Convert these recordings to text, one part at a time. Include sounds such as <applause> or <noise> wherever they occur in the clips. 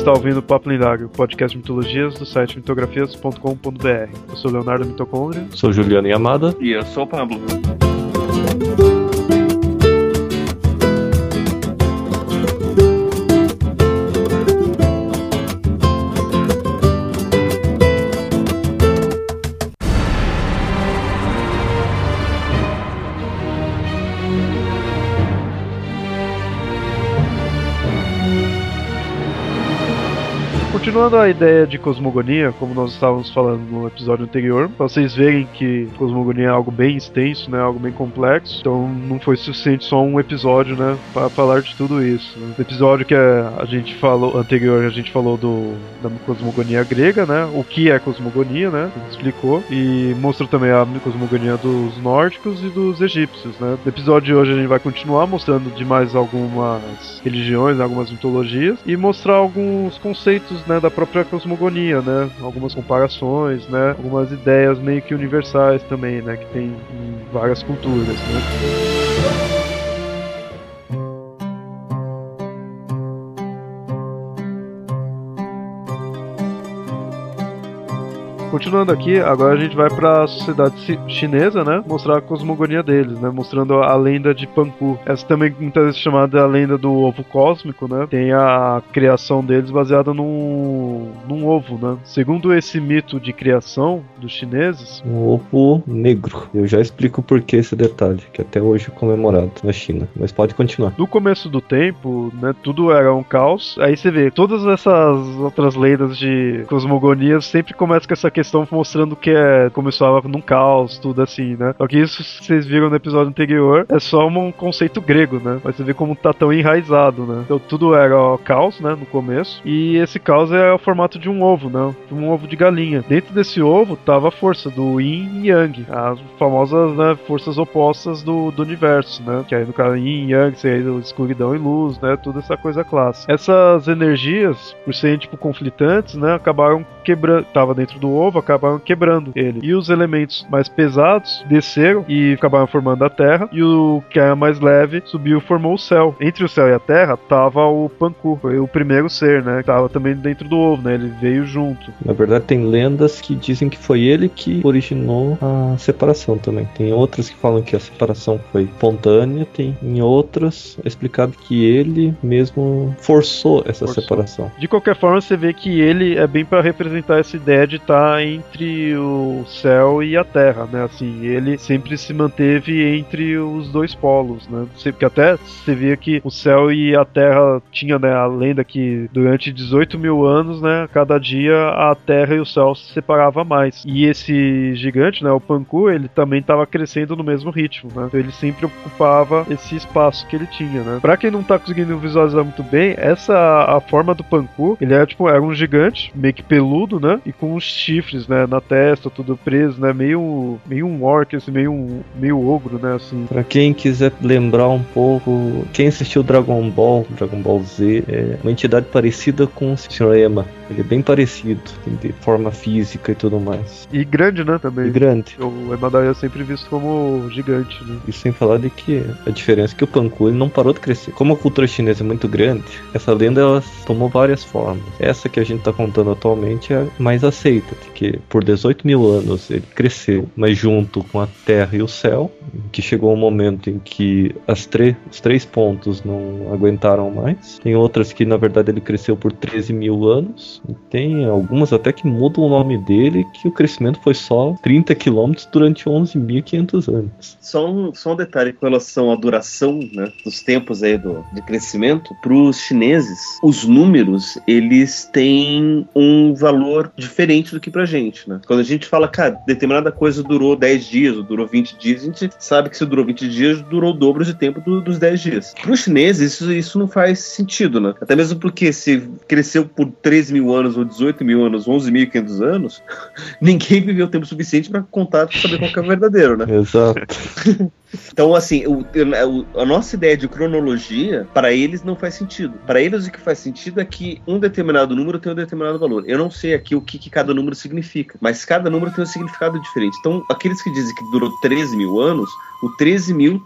está ouvindo o Papo Lendário, podcast de mitologias do site mitografias.com.br. Eu sou Leonardo Mitocôndria. Sou Juliano Yamada. E eu sou o Pablo. Continuando a ideia de cosmogonia, como nós estávamos falando no episódio anterior, pra vocês verem que cosmogonia é algo bem extenso, né, algo bem complexo, então não foi suficiente só um episódio, né, para falar de tudo isso. No episódio que a gente falou anterior, a gente falou do da cosmogonia grega, né, o que é cosmogonia, né, explicou e mostrou também a cosmogonia dos nórdicos e dos egípcios, né. No episódio de hoje a gente vai continuar mostrando de mais algumas religiões, algumas mitologias e mostrar alguns conceitos né, da própria cosmogonia, né? Algumas comparações, né? Algumas ideias meio que universais também, né? Que tem em várias culturas, né? Continuando aqui, agora a gente vai para a sociedade chinesa, né? Mostrar a cosmogonia deles, né? Mostrando a lenda de Panku. Essa também muitas vezes chamada a lenda do ovo cósmico, né? Tem a criação deles baseada num, num ovo, né? Segundo esse mito de criação dos chineses, um ovo negro. Eu já explico por que esse detalhe, que até hoje é comemorado na China. Mas pode continuar. No começo do tempo, né? Tudo era um caos. Aí você vê todas essas outras lendas de cosmogonia sempre começam com essa questão questão mostrando que é, começava num caos, tudo assim, né? Só que isso vocês viram no episódio anterior é só um conceito grego, né? Mas você vê como tá tão enraizado, né? Então tudo era ó, caos, né? No começo. E esse caos é o formato de um ovo, né? Um ovo de galinha. Dentro desse ovo tava a força do Yin e Yang, as famosas né, forças opostas do, do universo, né? Que aí no caso Yin e Yang, seria escuridão e luz, né? Toda essa coisa clássica. Essas energias, por serem tipo conflitantes, né? Acabaram quebrando. Tava dentro do ovo, acabaram quebrando ele. E os elementos mais pesados desceram e acabaram formando a Terra. E o que era mais leve subiu e formou o céu. Entre o céu e a Terra tava o Panku, foi o primeiro ser, né? Que tava também dentro do ovo, né? Ele veio junto. Na verdade, tem lendas que dizem que foi ele que originou a separação também. Tem outras que falam que a separação foi espontânea, tem em outras é explicado que ele mesmo forçou essa forçou. separação. De qualquer forma, você vê que ele é bem para representar essa ideia de estar tá entre o céu e a terra, né? Assim, ele sempre se manteve entre os dois polos, né? Porque até você via que o céu e a terra tinha, né, a lenda que durante 18 mil anos, né, cada dia a terra e o céu se separavam mais. E esse gigante, né, o Panku, ele também estava crescendo no mesmo ritmo, né? Então ele sempre ocupava esse espaço que ele tinha, né? Pra quem não tá conseguindo visualizar muito bem, essa a forma do Panku, ele era tipo, era um gigante, meio que peludo, né? E com uns chifres né, na testa, tudo preso, né, meio, meio um orc, assim, meio, um, meio ogro, né, assim. Pra quem quiser lembrar um pouco, quem assistiu Dragon Ball, Dragon Ball Z, é uma entidade parecida com o Sr. Ema. Ele é bem parecido, de forma física e tudo mais. E grande, né, também. E grande. O Emadai é sempre visto como gigante, né. E sem falar de que a diferença é que o Panku ele não parou de crescer. Como a cultura chinesa é muito grande, essa lenda ela tomou várias formas. Essa que a gente tá contando atualmente é mais aceita, porque por 18 mil anos ele cresceu, mas junto com a terra e o céu, que chegou um momento em que as os três pontos não aguentaram mais. Tem outras que na verdade ele cresceu por 13 mil anos. E tem algumas até que mudam o nome dele, que o crescimento foi só 30 quilômetros durante 11.500 anos. Só um, só um detalhe com relação à duração né, dos tempos aí do, de crescimento. Para os chineses, os números eles têm um valor diferente do que para gente né? Quando a gente fala, cara, determinada coisa durou 10 dias ou durou 20 dias, a gente sabe que se durou 20 dias, durou o dobro de tempo do, dos 10 dias. Para os chineses, isso, isso não faz sentido, né? Até mesmo porque se cresceu por 13 mil anos ou 18 mil anos, 11.500 anos, <laughs> ninguém viveu tempo suficiente para contar para saber qual é o verdadeiro, né? Exato. <laughs> Então, assim, o, a nossa ideia de cronologia, para eles não faz sentido. Para eles, o que faz sentido é que um determinado número tem um determinado valor. Eu não sei aqui o que, que cada número significa, mas cada número tem um significado diferente. Então, aqueles que dizem que durou 13 mil anos, O 13 mil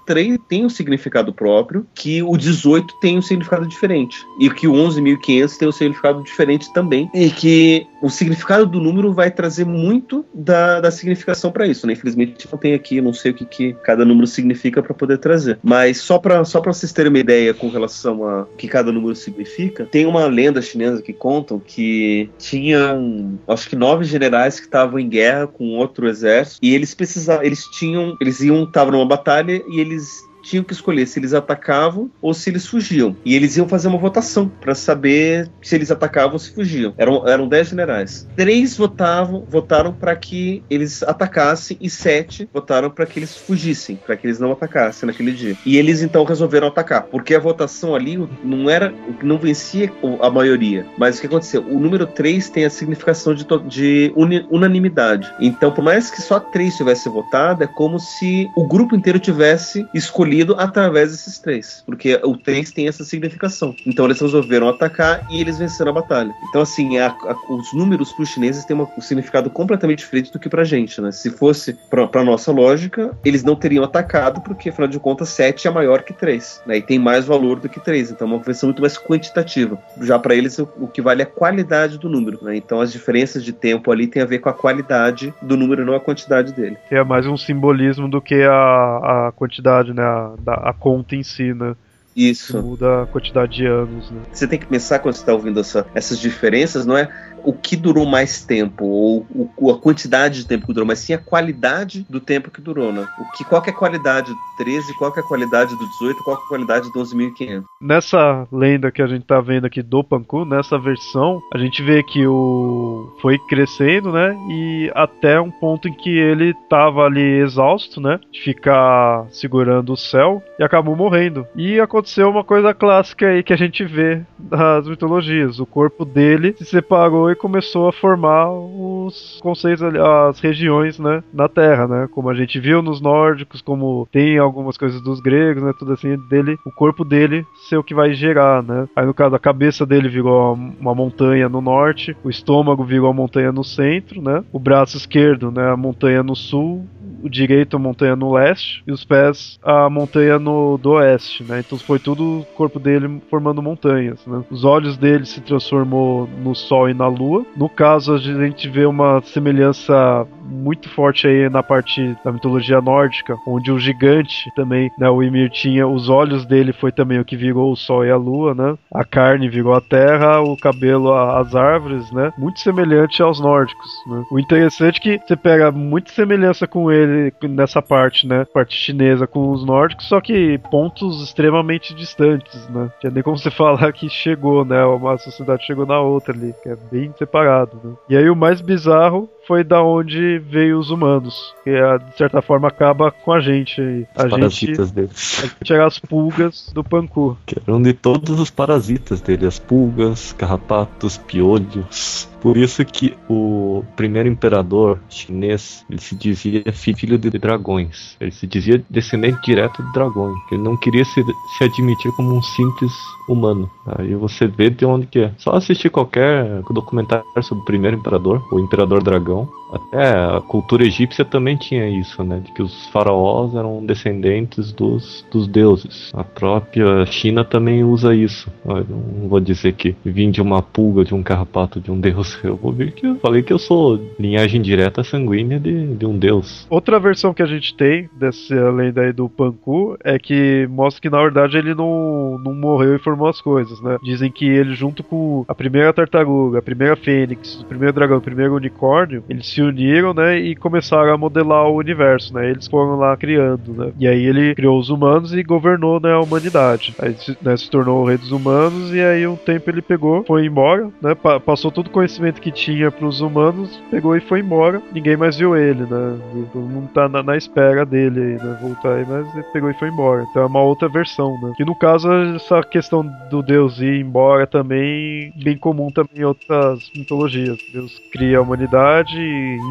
tem um significado próprio, que o 18 tem um significado diferente. E que o 11.500 tem um significado diferente também. E que o significado do número vai trazer muito da, da significação para isso. Né? Infelizmente, não tem aqui, não sei o que, que cada número significa para poder trazer. Mas só para só vocês terem uma ideia com relação a que cada número significa, tem uma lenda chinesa que contam que tinham, acho que nove generais que estavam em guerra com outro exército e eles precisavam, eles tinham, eles iam, estavam numa batalha e eles tinham que escolher se eles atacavam ou se eles fugiam. E eles iam fazer uma votação para saber se eles atacavam ou se fugiam. Eram, eram dez generais. Três votavam, votaram para que eles atacassem e sete votaram para que eles fugissem, para que eles não atacassem naquele dia. E eles então resolveram atacar, porque a votação ali não era, não vencia a maioria. Mas o que aconteceu? O número três tem a significação de, de unanimidade. Então, por mais que só três tivesse votado, é como se o grupo inteiro tivesse escolhido através desses três, porque o três tem essa significação. Então eles resolveram atacar e eles venceram a batalha. Então, assim, a, a, os números para os chineses têm uma, um significado completamente diferente do que para gente, né? Se fosse para nossa lógica, eles não teriam atacado, porque afinal de contas, 7 é maior que 3, né? E tem mais valor do que 3, então é uma versão muito mais quantitativa. Já para eles, o, o, que vale é a qualidade do número, né? Então as diferenças de tempo ali tem a ver com a qualidade do número, não a quantidade dele. É mais um simbolismo do que a, a quantidade, né? A da, a conta em si, né? Isso. Muda a quantidade de anos, né? Você tem que pensar quando você está ouvindo essa, essas diferenças, não é o que durou mais tempo, ou, a quantidade de tempo que durou, mas sim a qualidade do tempo que durou, né? O que, qual que é a qualidade do 13, qual que é a qualidade do 18, qual que é a qualidade do 11.500. Nessa lenda que a gente tá vendo aqui do Panku, nessa versão, a gente vê que o foi crescendo, né? E até um ponto em que ele tava ali exausto, né? De ficar segurando o céu e acabou morrendo. E aconteceu uma coisa clássica aí que a gente vê nas mitologias. O corpo dele se separou e começou a formar os conceitos, as regiões, né, na Terra, né, como a gente viu nos nórdicos, como tem algumas coisas dos gregos, né, tudo assim, dele, o corpo dele ser o que vai gerar, né. Aí no caso a cabeça dele virou uma montanha no norte, o estômago virou a montanha no centro, né, o braço esquerdo, né, a montanha no sul, o direito a montanha no leste e os pés a montanha no do oeste, né? Então foi tudo o corpo dele formando montanhas, né? Os olhos dele se transformou no sol e na lua. No caso a gente vê uma semelhança muito forte aí na parte da mitologia nórdica, onde o gigante também, né, o Ymir tinha os olhos dele foi também o que virou o sol e a lua, né? A carne virou a terra, o cabelo as árvores, né? Muito semelhante aos nórdicos, né? O interessante é que você pega muita semelhança com ele nessa parte, né? Parte chinesa com os nórdicos, só que pontos extremamente distantes, né? Tinha nem como você <laughs> falar que chegou, né? Uma sociedade chegou na outra ali, que é bem separado, né? E aí o mais bizarro foi da onde veio os humanos. Que é, de certa forma acaba com a gente aí. A os gente, parasitas dele. A gente as pulgas do Panku. Que eram de todos os parasitas dele, as pulgas, carrapatos, piolhos. Por isso que o primeiro imperador chinês, ele se dizia filho de dragões. Ele se dizia descendente direto de dragões. Ele não queria se, se admitir como um simples humano. Aí você vê de onde que é. Só assistir qualquer documentário sobre o primeiro imperador, o imperador dragão. Até a cultura egípcia também tinha isso, né? De que os faraós eram descendentes dos, dos deuses. A própria China também usa isso. Eu não vou dizer que vim de uma pulga, de um carrapato, de um deus <laughs> eu vou ver que eu falei que eu sou linhagem direta sanguínea de, de um deus. Outra versão que a gente tem dessa lenda aí do Panku é que mostra que na verdade ele não, não morreu e formou as coisas, né? Dizem que ele, junto com a primeira tartaruga, a primeira fênix, o primeiro dragão, o primeiro unicórnio, eles se uniram, né? E começaram a modelar o universo, né? Eles foram lá criando, né? E aí ele criou os humanos e governou né, a humanidade. Aí né, se tornou o rei dos humanos e aí um tempo ele pegou, foi embora, né? Pa passou todo o conhecimento conhecimento que tinha para os humanos, pegou e foi embora. Ninguém mais viu ele, né? Todo mundo tá na, na espera dele aí, né? Voltar aí, mas ele pegou e foi embora. Então é uma outra versão, né? Que no caso, essa questão do Deus ir embora também bem comum também em outras mitologias. Deus cria a humanidade,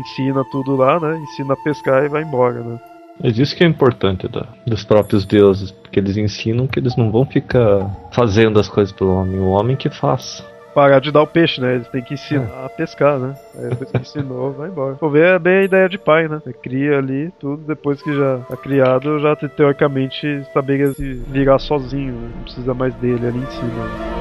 ensina tudo lá, né? Ensina a pescar e vai embora, né? É isso que é importante da, dos próprios deuses, porque eles ensinam que eles não vão ficar fazendo as coisas pelo homem, o homem que faz. Parar de dar o peixe, né? Eles têm que ensinar a pescar, né? Aí depois que ensinou, vai embora. Vou ver é bem a ideia de pai, né? Você cria ali tudo, depois que já tá criado, já teoricamente saber se virar sozinho, né? não precisa mais dele ali em cima.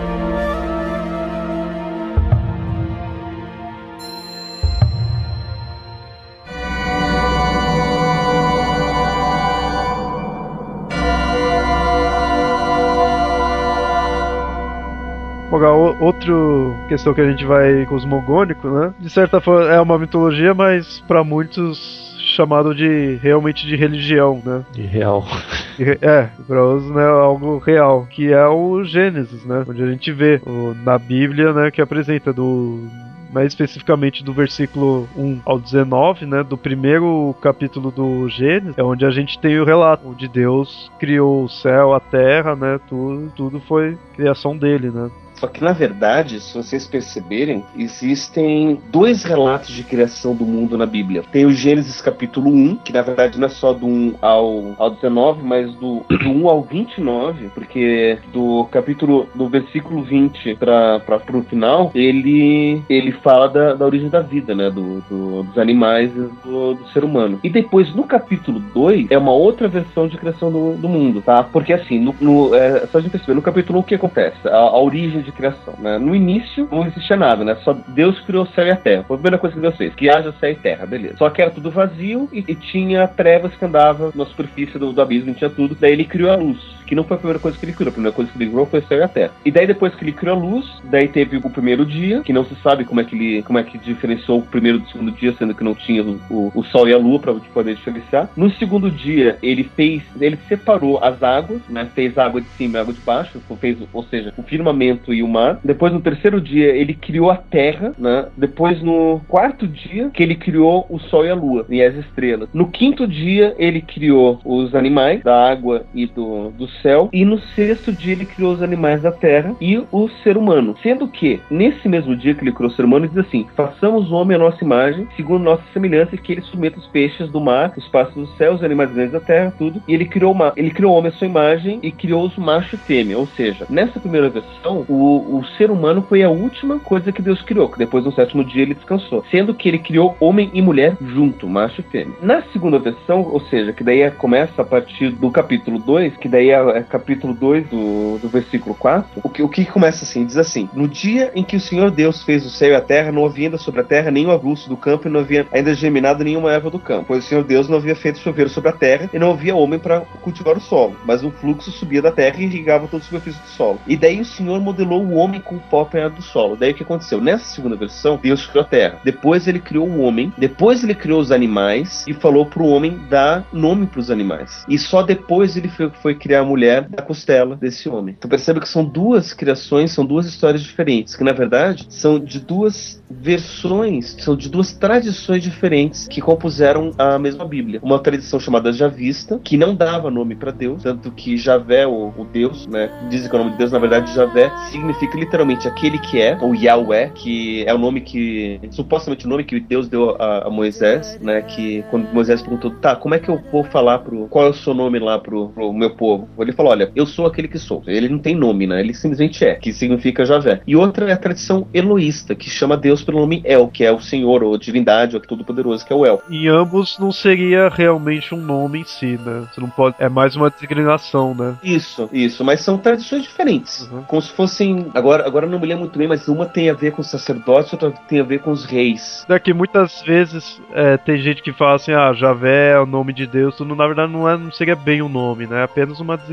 Outra questão que a gente vai cosmogônico, né? De certa forma é uma mitologia, mas para muitos chamado de realmente de religião, né? De real. É, para os né, algo real, que é o Gênesis, né? Onde a gente vê o, na Bíblia, né, que apresenta do mais especificamente do versículo 1 ao 19, né, do primeiro capítulo do Gênesis, é onde a gente tem o relato onde Deus criou o céu, a terra, né, tudo, tudo foi criação dele, né? Só que, na verdade, se vocês perceberem, existem dois relatos de criação do mundo na Bíblia. Tem o Gênesis capítulo 1, que na verdade não é só do 1 ao, ao 19, mas do, do 1 ao 29, porque do capítulo, do versículo 20 para o final, ele, ele fala da, da origem da vida, né? Do, do dos animais e do, do, ser humano. E depois, no capítulo 2, é uma outra versão de criação do, do mundo, tá? Porque assim, no, no, é, só a gente perceber, no capítulo 1 o que acontece? A, a origem de criação. Né? No início não existia nada, né? Só Deus criou o céu e a terra. Foi a primeira coisa que Deus fez, que haja céu e terra, beleza. Só que era tudo vazio e, e tinha trevas que andavam na superfície do, do abismo, tinha tudo. Daí ele criou a luz que não foi a primeira coisa que ele criou. A primeira coisa que ele criou foi a terra. E daí depois que ele criou a luz, daí teve o primeiro dia, que não se sabe como é que ele como é que diferenciou o primeiro do segundo dia, sendo que não tinha o, o, o sol e a lua para poder diferenciar. No segundo dia, ele fez, ele separou as águas, né? Fez água de cima e água de baixo, fez, ou seja, o firmamento e o mar. Depois no terceiro dia, ele criou a terra, né? Depois no quarto dia, que ele criou o sol e a lua e as estrelas. No quinto dia, ele criou os animais da água e do, do céu, e no sexto dia ele criou os animais da terra e o ser humano. Sendo que, nesse mesmo dia que ele criou o ser humano, ele diz assim: façamos o homem a nossa imagem, segundo nossa semelhança, e que ele submeta os peixes do mar, os pássaros do céu, os animais grandes da terra, tudo. E ele criou uma, ele criou o homem a sua imagem e criou os macho e fêmea. Ou seja, nessa primeira versão, o, o ser humano foi a última coisa que Deus criou, que depois no sétimo dia ele descansou. Sendo que ele criou homem e mulher junto, macho e fêmea. Na segunda versão, ou seja, que daí é, começa a partir do capítulo 2, que daí é, é capítulo 2 do, do versículo 4, o que, o que começa assim? Diz assim: No dia em que o Senhor Deus fez o céu e a terra, não havia ainda sobre a terra nenhum avulso do campo e não havia ainda germinado nenhuma erva do campo, pois o Senhor Deus não havia feito chover sobre a terra e não havia homem para cultivar o solo, mas um fluxo subia da terra e irrigava toda a superfície do solo. E daí o Senhor modelou o homem com o pó apanhado do solo. Daí o que aconteceu? Nessa segunda versão, Deus criou a terra. Depois ele criou o homem, depois ele criou os animais e falou para o homem dar nome para os animais. E só depois ele foi, foi criar a mulher da costela desse homem. Então percebe que são duas criações, são duas histórias diferentes, que na verdade são de duas versões, são de duas tradições diferentes que compuseram a mesma Bíblia. Uma tradição chamada Javista, que não dava nome para Deus, tanto que Javé, o, o, Deus, né, dizem que o nome de Deus, na verdade, Javé significa literalmente aquele que é, ou Yahweh, que é o nome que, supostamente o nome que Deus deu a, a Moisés, né, que quando Moisés perguntou, tá, como é que eu vou falar pro, qual é o seu nome lá pro, pro meu povo? Ele falou, olha, eu sou aquele que sou. Ele não tem nome, né, ele simplesmente é, que significa Javé. E outra é a tradição eloísta, que chama Deus pelo nome El, que é o Senhor, ou divindade, ou todo-poderoso, que é o El. Em ambos não seria realmente um nome em si, né? Você não pode. É mais uma designação, né? Isso, isso. Mas são tradições diferentes. Uhum. Como se fossem. Agora, agora não me lembro muito bem, mas uma tem a ver com os sacerdotes, outra tem a ver com os reis. Daqui muitas vezes é, tem gente que fala assim, ah, Javé é o nome de Deus, tudo na verdade não, é, não seria bem o um nome, né? É apenas uma designação,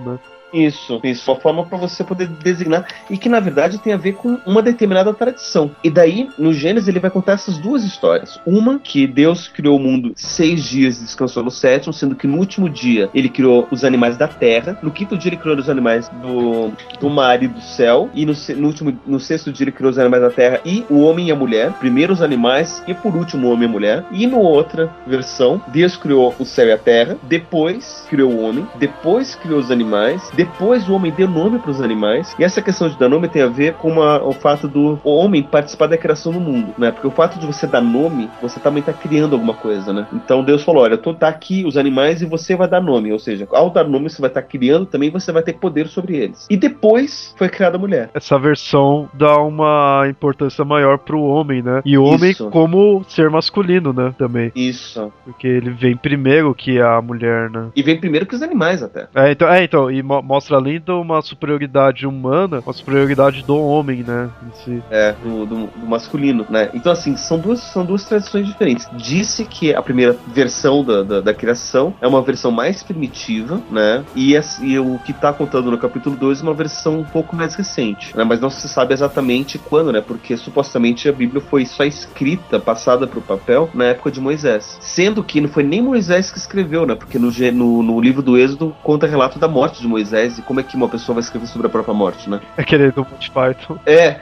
né? Isso, isso. Uma forma para você poder designar e que na verdade tem a ver com uma determinada tradição. E daí, no Gênesis, ele vai contar essas duas histórias. Uma, que Deus criou o mundo seis dias e descansou no sétimo, sendo que no último dia ele criou os animais da terra. No quinto dia ele criou os animais do, do mar e do céu. E no, no, último, no sexto dia ele criou os animais da terra e o homem e a mulher. Primeiro os animais e por último o homem e a mulher. E no outra versão, Deus criou o céu e a terra. Depois criou o homem. Depois criou os animais Depois o homem deu nome para os animais. E essa questão de dar nome tem a ver com uma, o fato do homem participar da criação do mundo, né? Porque o fato de você dar nome, você também está criando alguma coisa, né? Então Deus falou: olha, tô, tá aqui os animais e você vai dar nome. Ou seja, ao dar nome, você vai estar tá criando também, você vai ter poder sobre eles. E depois foi criada a mulher. Essa versão dá uma importância maior pro homem, né? E o homem Isso. como ser masculino, né? Também. Isso. Porque ele vem primeiro que a mulher, né? E vem primeiro que os animais até. É, então, é, então e mo mostra além de uma superioridade humana, uma superioridade do homem, né? Em si. É, do, do, do masculino, né? Então, assim, são duas, são duas tradições diferentes. Disse que a primeira versão da, da, da criação é uma versão mais primitiva, né? E, e o que tá contando no capítulo 2 é uma versão um pouco mais recente, né? Mas não se sabe exatamente quando, né? Porque supostamente a Bíblia foi só escrita, passada pro papel, na época de Moisés. Sendo que não foi nem Moisés que escreveu, né? Porque no, no, no livro do Êxodo conta relato da morte de Moisés e como é que uma pessoa vai escrever sobre a própria morte, né? <laughs> Aquele do Monty Python. É,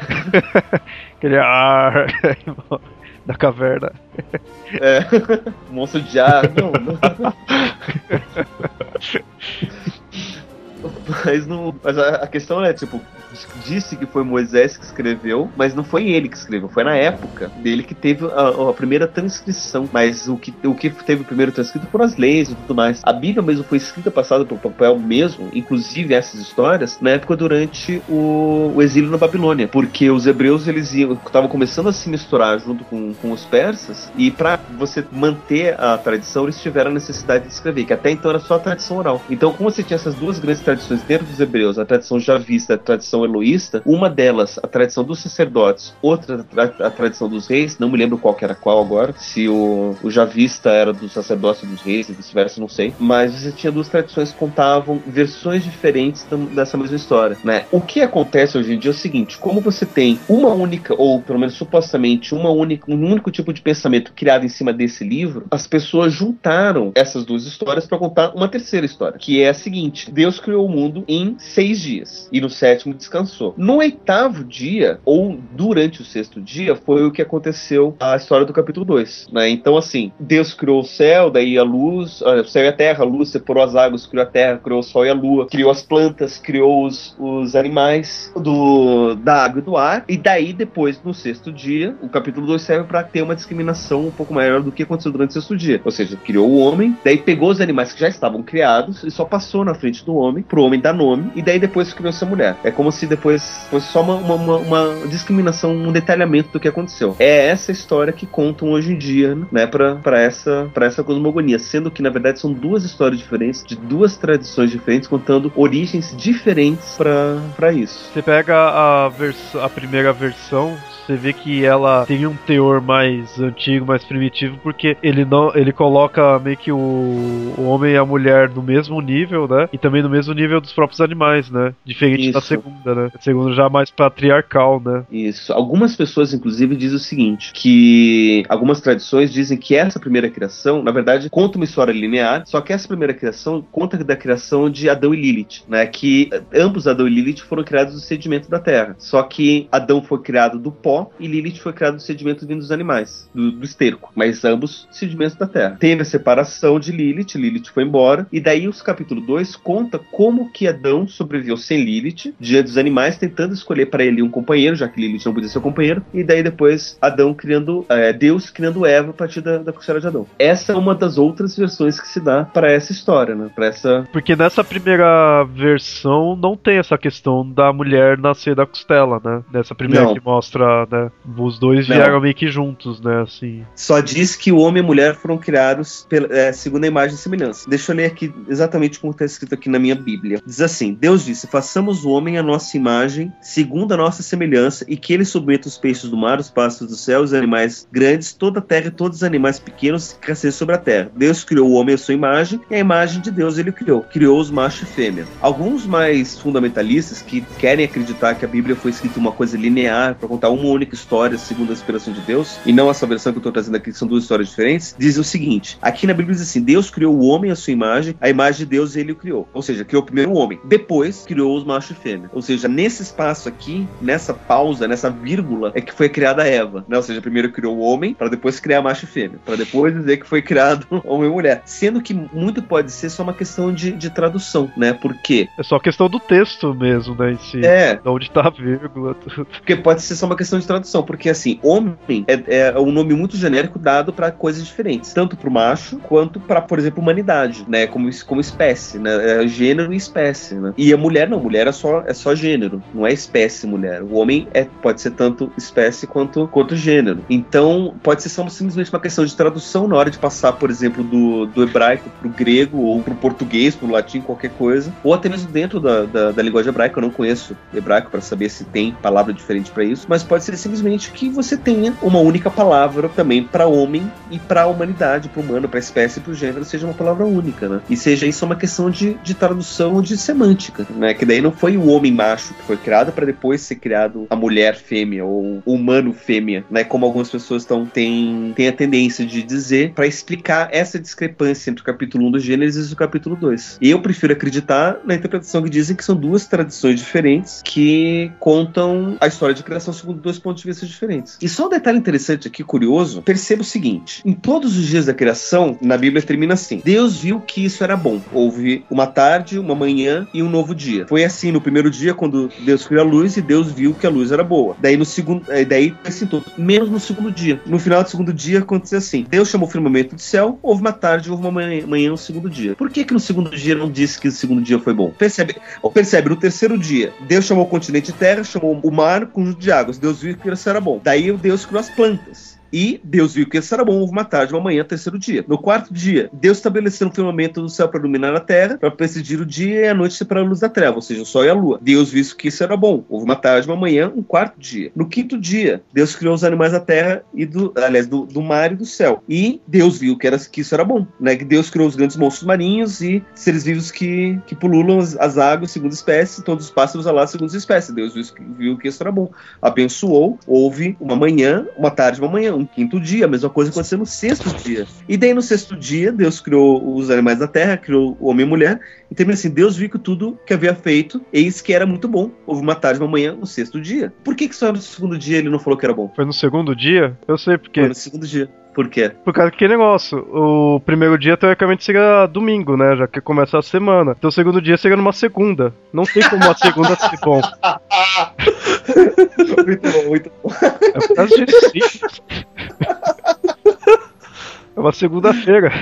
<laughs> Aquele ar <laughs> da caverna. É. Monstro de ar. Não, não. Mas, não, mas a, a questão é, tipo, disse que foi Moisés que escreveu, mas não foi ele que escreveu, foi na época dele que teve a, a primeira transcrição. Mas o que, o que teve primeiro transcrito foram as leis e tudo mais. A Bíblia mesmo foi escrita, passada pelo papel mesmo, inclusive essas histórias, na época durante o, o exílio na Babilônia, porque os hebreus eles estavam começando a se misturar junto com, com os persas, e para você manter a tradição, eles tiveram a necessidade de escrever, que até então era só a tradição oral. Então, como você tinha essas duas grandes tradições dentro dos hebreus, a tradição javista a tradição eloísta, uma delas, a tradição dos sacerdotes, outra a, tradição dos reis, não me lembro qual que era qual agora, se o, o javista era dos sacerdotes dos reis, e vice-versa, não sei, mas você tinha duas tradições que contavam versões diferentes dessa mesma história, né? O que acontece hoje em dia é o seguinte, como você tem uma única, ou pelo menos supostamente uma única, um único tipo de pensamento criado em cima desse livro, as pessoas juntaram essas duas histórias para contar uma terceira história, que é a seguinte: Deus criou o mundo em seis dias e no sétimo descansou. No oitavo dia, ou durante o sexto dia, foi o que aconteceu a história do capítulo 2. Né? Então, assim, Deus criou o céu, daí a luz, o céu e a terra, a luz separou as águas, criou a terra, criou o sol e a lua, criou as plantas, criou os, os animais do, da água e do ar, e daí depois, no sexto dia, o capítulo 2 serve para ter uma discriminação um pouco maior do que aconteceu durante o sexto dia. Ou seja, criou o homem, daí pegou os animais que já estavam criados e só passou na frente do homem, pro homem dar nome, e daí depois criou essa mulher. É como se depois fosse só uma, uma, uma, discriminação, um detalhamento do que aconteceu. É essa história que contam hoje em dia, né, pra, pra, essa, pra essa cosmogonia. Sendo que, na verdade, são duas histórias diferentes, de duas tradições diferentes, contando origens diferentes pra isso. Você pega a, a primeira versão, você vê que ela tem um teor mais antigo, mais primitivo, porque ele não, ele coloca meio que o, o homem e a mulher no mesmo nível, né? E também no mesmo nível dos próprios animais, né? Diferente da Isso. segunda, né? A segunda já é mais patriarcal, né? Isso. Algumas pessoas, inclusive, dizem o seguinte: que algumas tradições dizem que essa primeira criação, na verdade, conta uma história linear, só que essa primeira criação conta da criação de Adão e Lilith, né? Que eh, ambos Adão e Lilith foram criados do sedimento da terra. Só que Adão foi criado do pó e Lilith foi criado do sedimento vindo dos animais, do, do esterco, mas ambos sedimentos da terra. Teve a separação de Lilith, Lilith foi embora, e daí os capítulo 2 conta como que Adão sobreviveu sem Lilith, diante dos animais, tentando escolher para ele um companheiro, já que Lilith não podia ser companheiro, e daí depois Adão criando, é, Deus criando Eva a partir da, da costela de Adão. Essa é uma das outras versões que se dá para essa história, né? Para essa Porque nessa primeira versão não tem essa questão da mulher nascer da costela, né? Nessa primeira Não. que mostra, né? Os dois Não. vieram meio que juntos, né? Assim. Só diz que o homem e a mulher foram criados pela, é, segundo a imagem e semelhança. Deixa eu ler aqui exatamente como está escrito aqui na minha Bíblia. Diz assim: Deus disse: Façamos o homem a nossa imagem, segundo a nossa semelhança, e que ele submeta os peixes do mar, os pássaros do céu, os animais grandes, toda a terra e todos os animais pequenos que crescem sobre a terra. Deus criou o homem à sua imagem, e a imagem de Deus ele criou. Criou os macho e fêmea. Alguns mais fundamentalistas que querem acreditar que a Bíblia foi escrita uma coisa linear para contar uma única história segundo a inspiração de Deus, e não essa versão que eu estou trazendo aqui, que são duas histórias diferentes, dizem o seguinte: aqui na Bíblia diz assim: Deus criou o homem à sua imagem, a imagem de Deus ele o criou. Ou seja, criou primeiro homem. Depois criou os macho e fêmea. Ou seja, nesse espaço aqui, nessa pausa, nessa vírgula, é que foi criada Eva. Né? Ou seja, primeiro criou o homem, para depois criar macho e fêmea. Para depois dizer que foi criado <laughs> homem e mulher. Sendo que muito pode ser só uma questão de, de tradução, né? Porque. É só questão do texto mesmo, né? Em si. É. De onde tá a vírgula, <laughs> tudo. Porque pode ser só uma questão de tradução. Porque, assim, homem é, é um nome muito genérico dado para coisas diferentes. Tanto pro macho, quanto para, por exemplo, humanidade, né? Como, como espécie, né? É gênero e espécie, né? E a mulher não. Mulher é só, é só gênero. Não é espécie mulher. O homem é, pode ser tanto espécie quanto, quanto gênero. Então, pode ser só simplesmente uma questão de tradução na hora de passar, por exemplo, do, do hebraico pro grego, ou pro português, pro latim, qualquer coisa. Ou até mesmo dentro da, da, da linguagem hebraica. Eu não conheço hebraico para saber se tem palavra diferente para isso. Mas pode ser simplesmente que você tenha uma única palavra também para homem e para humanidade, para humano, para espécie, para gênero, seja uma palavra única, né? E seja isso uma questão de, de tradução de semântica, né? Que daí não foi o homem macho que foi criado para depois ser criado a mulher fêmea ou o humano fêmea, né? Como algumas pessoas estão têm, têm a tendência de dizer para explicar essa discrepância entre o capítulo 1 do Gênesis e o capítulo 2. E eu prefiro acreditar na interpretação que dizem que são duas tradições diferentes que contam a história de criação segundo dois pontos de vista diferentes. E só um detalhe interessante aqui, curioso, perceba o seguinte: em todos os dias da criação, na Bíblia termina assim: Deus viu que isso era bom. Houve uma tarde, uma manhã e um novo dia. Foi assim no primeiro dia, quando Deus criou a luz e Deus viu que a luz era boa. Daí no segundo, eh, daí todo, menos no segundo dia. No final do segundo dia aconteceu assim: Deus chamou o firmamento de céu, houve uma tarde, houve uma manhã, manhã no segundo dia. Por que que no segundo dia não disse que o segundo dia foi bom? Percebe? Percebe, no terceiro dia, Deus chamou o continente terra, chamou o mar, conjunto de águas. Deus viu que isso era bom. Daí Deus criou as plantas. E Deus viu que isso era bom, houve uma tarde, uma manhã, terceiro dia. No quarto dia, Deus estabeleceu um firmamento do céu para iluminar a terra, para presidir o dia e a noite separar a luz da treva, ou seja, o sol e a lua. Deus viu que isso era bom, houve uma tarde, uma manhã, um quarto dia. No quinto dia, Deus criou os animais da terra e do, aliás, do, do mar e do céu. E Deus viu que, era, que isso era bom, né? Que Deus criou os grandes monstros marinhos e seres vivos que, que pululam as, as águas segundo espécie, todos os pássaros alados segundo espécie. Deus viu, viu que isso era bom. Abençoou, houve uma manhã, uma tarde, uma manhã, um quinto dia, a mesma coisa aconteceu no sexto dia. E daí no sexto dia, Deus criou os animais da terra, criou o homem e a mulher, e termina assim: Deus viu que tudo que havia feito, eis que era muito bom. Houve uma tarde, uma manhã, no sexto dia. Por que, que só no segundo dia ele não falou que era bom? Foi no segundo dia? Eu sei porque. Foi no segundo dia. Por quê? Por causa que negócio. O primeiro dia, teoricamente, seria domingo, né? Já que começa a semana. Então o segundo dia seria numa segunda. Não tem como uma segunda ser bom. <laughs> muito bom, muito bom. É por causa disso. É uma segunda-feira.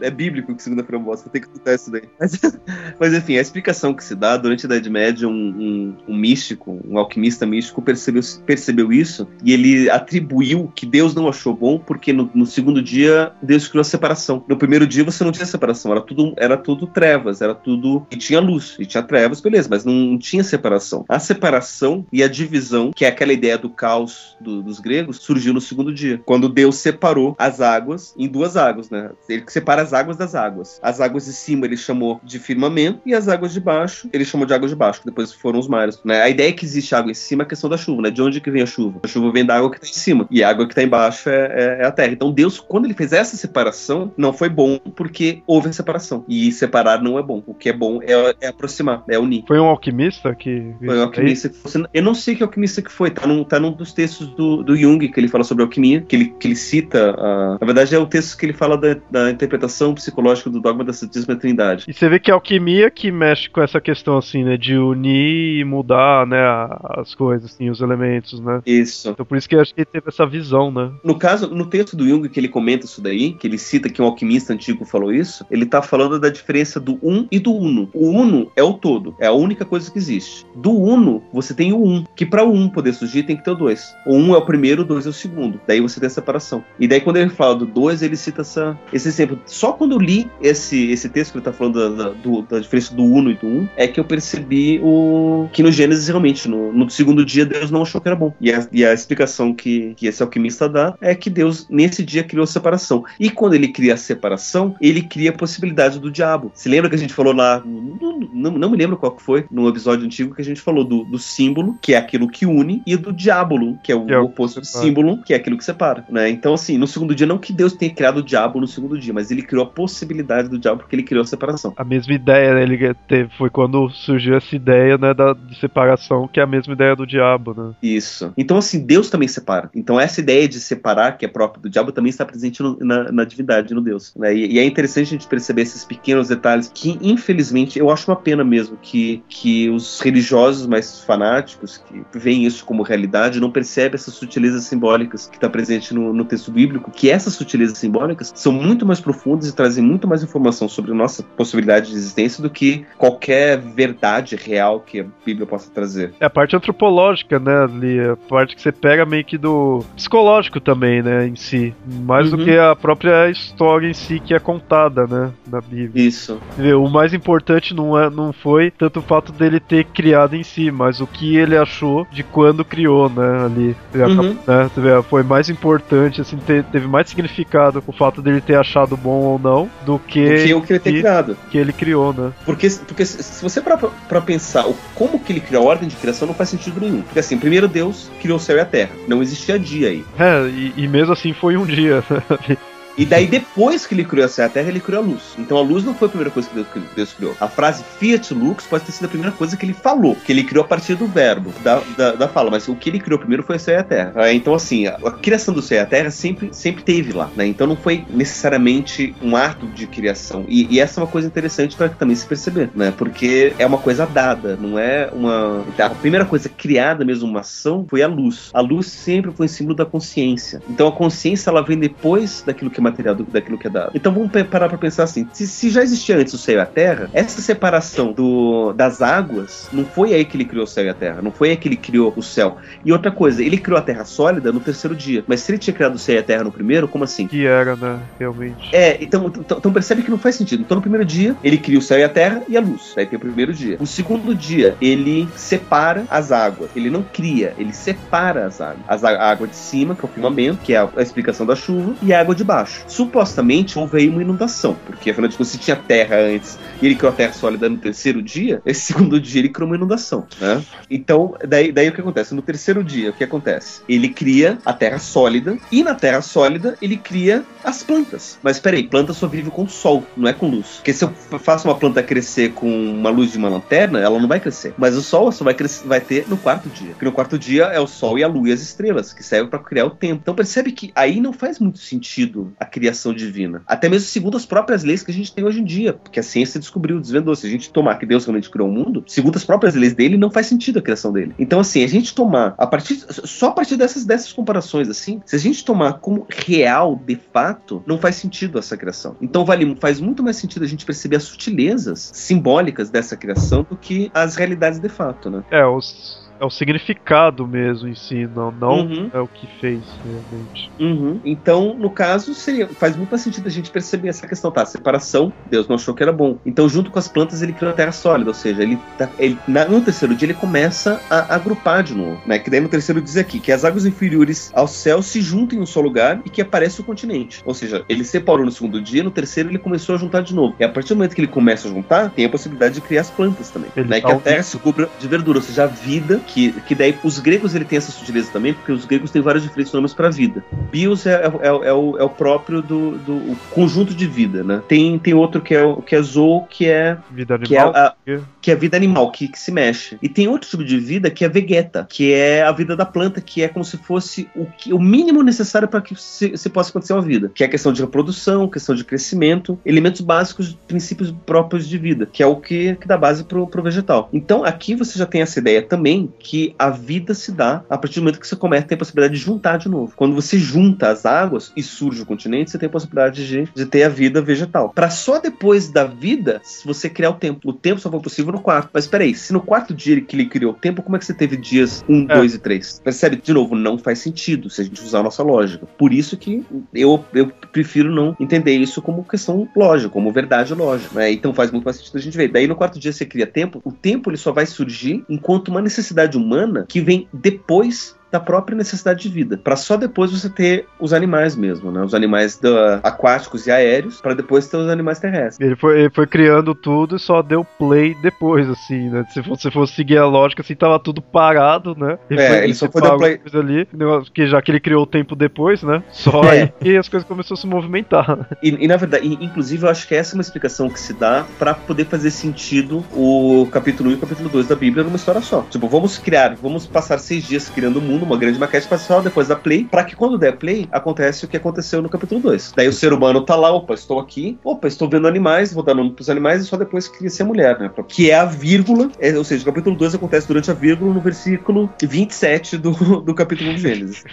É bíblico que segunda-feira é bosta, tem que escutar isso daí. Mas, <laughs> mas, enfim, a explicação que se dá durante a Idade Média, um, um, um místico, um alquimista místico, percebeu, percebeu isso e ele atribuiu que Deus não achou bom porque no, no, segundo dia Deus criou a separação. No primeiro dia você não tinha separação, era tudo, era tudo trevas, era tudo. E tinha luz, e tinha trevas, beleza, mas não tinha separação. A separação e a divisão, que é aquela ideia do caos do, dos gregos, surgiu no segundo dia, quando Deus separou as águas em duas águas, né? Ele separa as águas das águas. As águas de cima ele chamou de firmamento e as águas de baixo ele chamou de águas de baixo, que depois foram os mares. Né? A ideia é que existe água em cima é a questão da chuva, né? De onde que vem a chuva? A chuva vem da água que está em cima e a água que está embaixo é, é, é, a terra. Então Deus, quando ele fez essa separação, não foi bom porque houve a separação. E separar não é bom. O que é bom é, é aproximar, é unir. Foi um alquimista que. Foi um alquimista que fosse... Eu não sei que alquimista que foi, tá num, tá num dos textos do, do Jung que ele fala sobre alquimia, que ele, que ele cita. A... Na verdade, é o texto que ele fala da, da interpretação psicológica do dogma da Santíssima Trindade. E você vê que a alquimia que mexe com essa questão, assim, né? De unir e mudar, né? As coisas, assim, os elementos, né? Isso. Então por isso que eu acho que ele teve essa visão, né? No caso, no texto do Jung que ele comenta isso daí, que ele cita que um alquimista antigo falou isso, ele tá falando da diferença do um e do uno. O uno é o todo, é a única coisa que existe. Do uno, você tem o um, que para o um poder surgir tem que ter o dois. O um é o primeiro, o dois é o segundo. Daí você tem a separação. E daí quando ele fala do dois, ele cita essa, esse exemplo. Só quando eu li esse, esse texto que ele tá falando da, da, do, da diferença do uno e do um, é que eu percebi o que no Gênesis realmente, no, no segundo dia, Deus não achou que era bom. E a, e a explicação que, que esse alquimista dá é que Deus, nesse dia, criou a separação. E quando ele cria a separação, ele cria a possibilidade do diabo. Se lembra que a gente falou lá, não, não, me lembro qual que foi, no episódio antigo, que a gente falou do, do símbolo, que é aquilo que une, e do diabo, que é o Que é o oposto do símbolo, que é aquilo que separa. Né? Então, assim, no segundo dia, não que Deus tenha criado o diabo no segundo dia, mas ele criou criou a possibilidade do diabo porque ele criou a separação. A mesma ideia, né? Ele teve, foi quando surgiu essa ideia, né, da, de separação, que é a mesma ideia do diabo, né? Isso. Então, assim, Deus também separa. Então, essa ideia de separar, que é própria do diabo, também está presente no, na, na, divindade, no Deus. Né? E, e, é interessante a gente perceber esses pequenos detalhes que, infelizmente, eu acho uma pena mesmo que, que os religiosos mais fanáticos, que veem isso como realidade, não percebem essas sutilezas simbólicas que está presente no, no texto bíblico, que essas sutilezas simbólicas são muito mais profundas e trazem muito mais informação sobre a nossa possibilidade de existência do que qualquer verdade real que a Bíblia possa trazer. É a parte antropológica, né, ali, a parte que você pega meio que do psicológico também, né, em si, mais uhum. do que a própria história em si que é contada, né, na Bíblia. Isso. O mais importante não é, não foi tanto o fato dele ter criado em si, mas o que ele achou de quando criou, né, ali. Uhum. Né, foi mais importante, assim, teve mais significado o fato dele ter achado bom ou não do que, do que o que ele ter criado. Que ele criou, né? Porque, porque se você parar pra, pra pensar o, como que ele criou a ordem de criação, não faz sentido nenhum. Porque assim, primeiro Deus criou o céu e a terra. Não existia dia aí. É, e, e mesmo assim foi um dia. E daí, depois que ele criou a Terra, ele criou a luz. Então a luz não foi a primeira coisa que Deus, criou. A frase Fiat Lux pode ter sido a primeira coisa que ele falou, que ele criou a partir do verbo, da, da, da fala. Mas o que ele criou primeiro foi o céu e a terra. Ah, então, assim, a, a, criação do céu e a terra sempre, sempre teve lá, né? Então não foi necessariamente um ato de criação. E, e essa é uma coisa interessante para também se perceber, né? Porque é uma coisa dada, não é uma. A primeira coisa criada mesmo, uma ação, foi a luz. A luz sempre foi símbolo da consciência. Então a consciência ela vem depois daquilo que é material do, daquilo que é dado. Então vamos parar para pensar assim: se, se, já existia antes o céu e a terra, essa separação do, das águas não foi aí que ele criou o céu e a terra, não foi aí que ele criou o céu. E outra coisa, ele criou a terra sólida no terceiro dia. Mas se ele tinha criado o céu e a terra no primeiro, como assim? Que era, né? Realmente. É, então, então, então percebe que não faz sentido. Então no primeiro dia, ele cria o céu e a terra e a luz. Aí tem o primeiro dia. O segundo dia, ele separa as águas. Ele não cria, ele separa as águas. As, a água de cima, que é o firmamento, que é a, a explicação da chuva, e a água de baixo supostamente houve aí uma inundação, porque afinal de contas, se tinha terra antes e ele criou a terra sólida no terceiro dia, <laughs> esse segundo dia ele criou uma inundação, né? Então, daí, daí o que acontece? No terceiro dia, o que acontece? Ele cria a terra sólida e na terra sólida ele cria as plantas. Mas peraí, planta só vive com sol, não é com luz. Porque se eu faço uma planta crescer com uma luz de uma lanterna, ela não vai crescer. Mas o sol só vai, crescer, vai ter no quarto dia. Porque no quarto dia é o sol e a lua e as estrelas, que servem para criar o tempo. Então percebe que aí não faz muito sentido a criação divina. Até mesmo segundo as próprias leis que a gente tem hoje em dia. Porque a ciência descobriu, desvendou. Se a gente tomar que Deus realmente criou o mundo, segundo as próprias leis dele, não faz sentido a criação dele. Então, assim, a gente tomar, a partir, só a partir dessas, dessas comparações, assim, se a gente tomar como real, de fato, não faz sentido essa criação. Então, vale, faz muito mais sentido a gente perceber as sutilezas simbólicas dessa criação do que as realidades de fato, né? É, os é o significado mesmo em si, não, não uhum. é o que fez realmente. Uhum. Então, no caso, seria, faz muito mais sentido a gente perceber essa questão, tá? Separação, Deus não achou que era bom. Então, junto com as plantas, ele criou a terra sólida, ou seja, ele, tá, ele na, no terceiro dia ele começa a agrupar de novo, né? Que daí no terceiro diz aqui que as águas inferiores ao céu se juntam em um só lugar e que aparece o continente. Ou seja, ele separou no segundo dia, no terceiro ele começou a juntar de novo. E a partir do momento que ele começa a juntar, tem a possibilidade de criar as plantas também, ele né? Que a terra se cubra de verdura, ou seja, a vida que, que daí os gregos ele tem essa sutileza também, porque os gregos têm vários diferentes nomes para vida. Bios é, é, é, é, o, é o próprio do, do conjunto de vida, né? Tem, tem outro que é o que é zoo, que é vida animal, que é a, que é a vida animal que, que, se mexe. E tem outro tipo de vida que é vegeta, que é a vida da planta, que é como se fosse o, que, o mínimo necessário para que se, se, possa acontecer uma vida, que é a questão de reprodução, questão de crescimento, elementos básicos, princípios próprios de vida, que é o que, que dá base pro, pro vegetal. Então aqui você já tem essa ideia também que a vida se dá a partir do momento que você começa a ter a possibilidade de juntar de novo. Quando você junta as águas e surge o continente, você tem a possibilidade de, de ter a vida vegetal. Para só depois da vida, você criar o tempo. O tempo só foi possível no quarto. Mas peraí, se no quarto dia que ele criou o tempo, como é que você teve dias 1, 2 é. e 3? Percebe? De novo, não faz sentido se a gente usar a nossa lógica. Por isso que eu, eu prefiro não entender isso como questão lógica, como verdade lógica. Né? Então faz muito mais sentido a gente ver. Daí no quarto dia você cria tempo, o tempo ele só vai surgir enquanto uma necessidade humana que vem depois da própria necessidade de vida, para só depois você ter os animais mesmo, né? Os animais da, aquáticos e aéreos, para depois ter os animais terrestres. Ele foi, ele foi criando tudo e só deu play depois, assim, né? Se você fosse seguir a lógica, assim, tava tudo parado, né? Ele, é, foi, ele só foi dar play. Ali, que já que ele criou o tempo depois, né? Só <laughs> é. aí as coisas começaram a se movimentar. E, e na verdade, e, inclusive, eu acho que essa é uma explicação que se dá para poder fazer sentido o capítulo 1 e o capítulo 2 da Bíblia numa história só. Tipo, vamos criar, vamos passar seis dias criando o mundo, uma grande maquete só depois da play, para que quando der play, acontece o que aconteceu no capítulo 2. Daí o ser humano tá lá, opa, estou aqui, opa, estou vendo animais, vou dar nome pros animais e só depois cria ser mulher, né? Que é a vírgula, é, ou seja, o capítulo 2 acontece durante a vírgula no versículo 27 do, <laughs> do capítulo de Gênesis.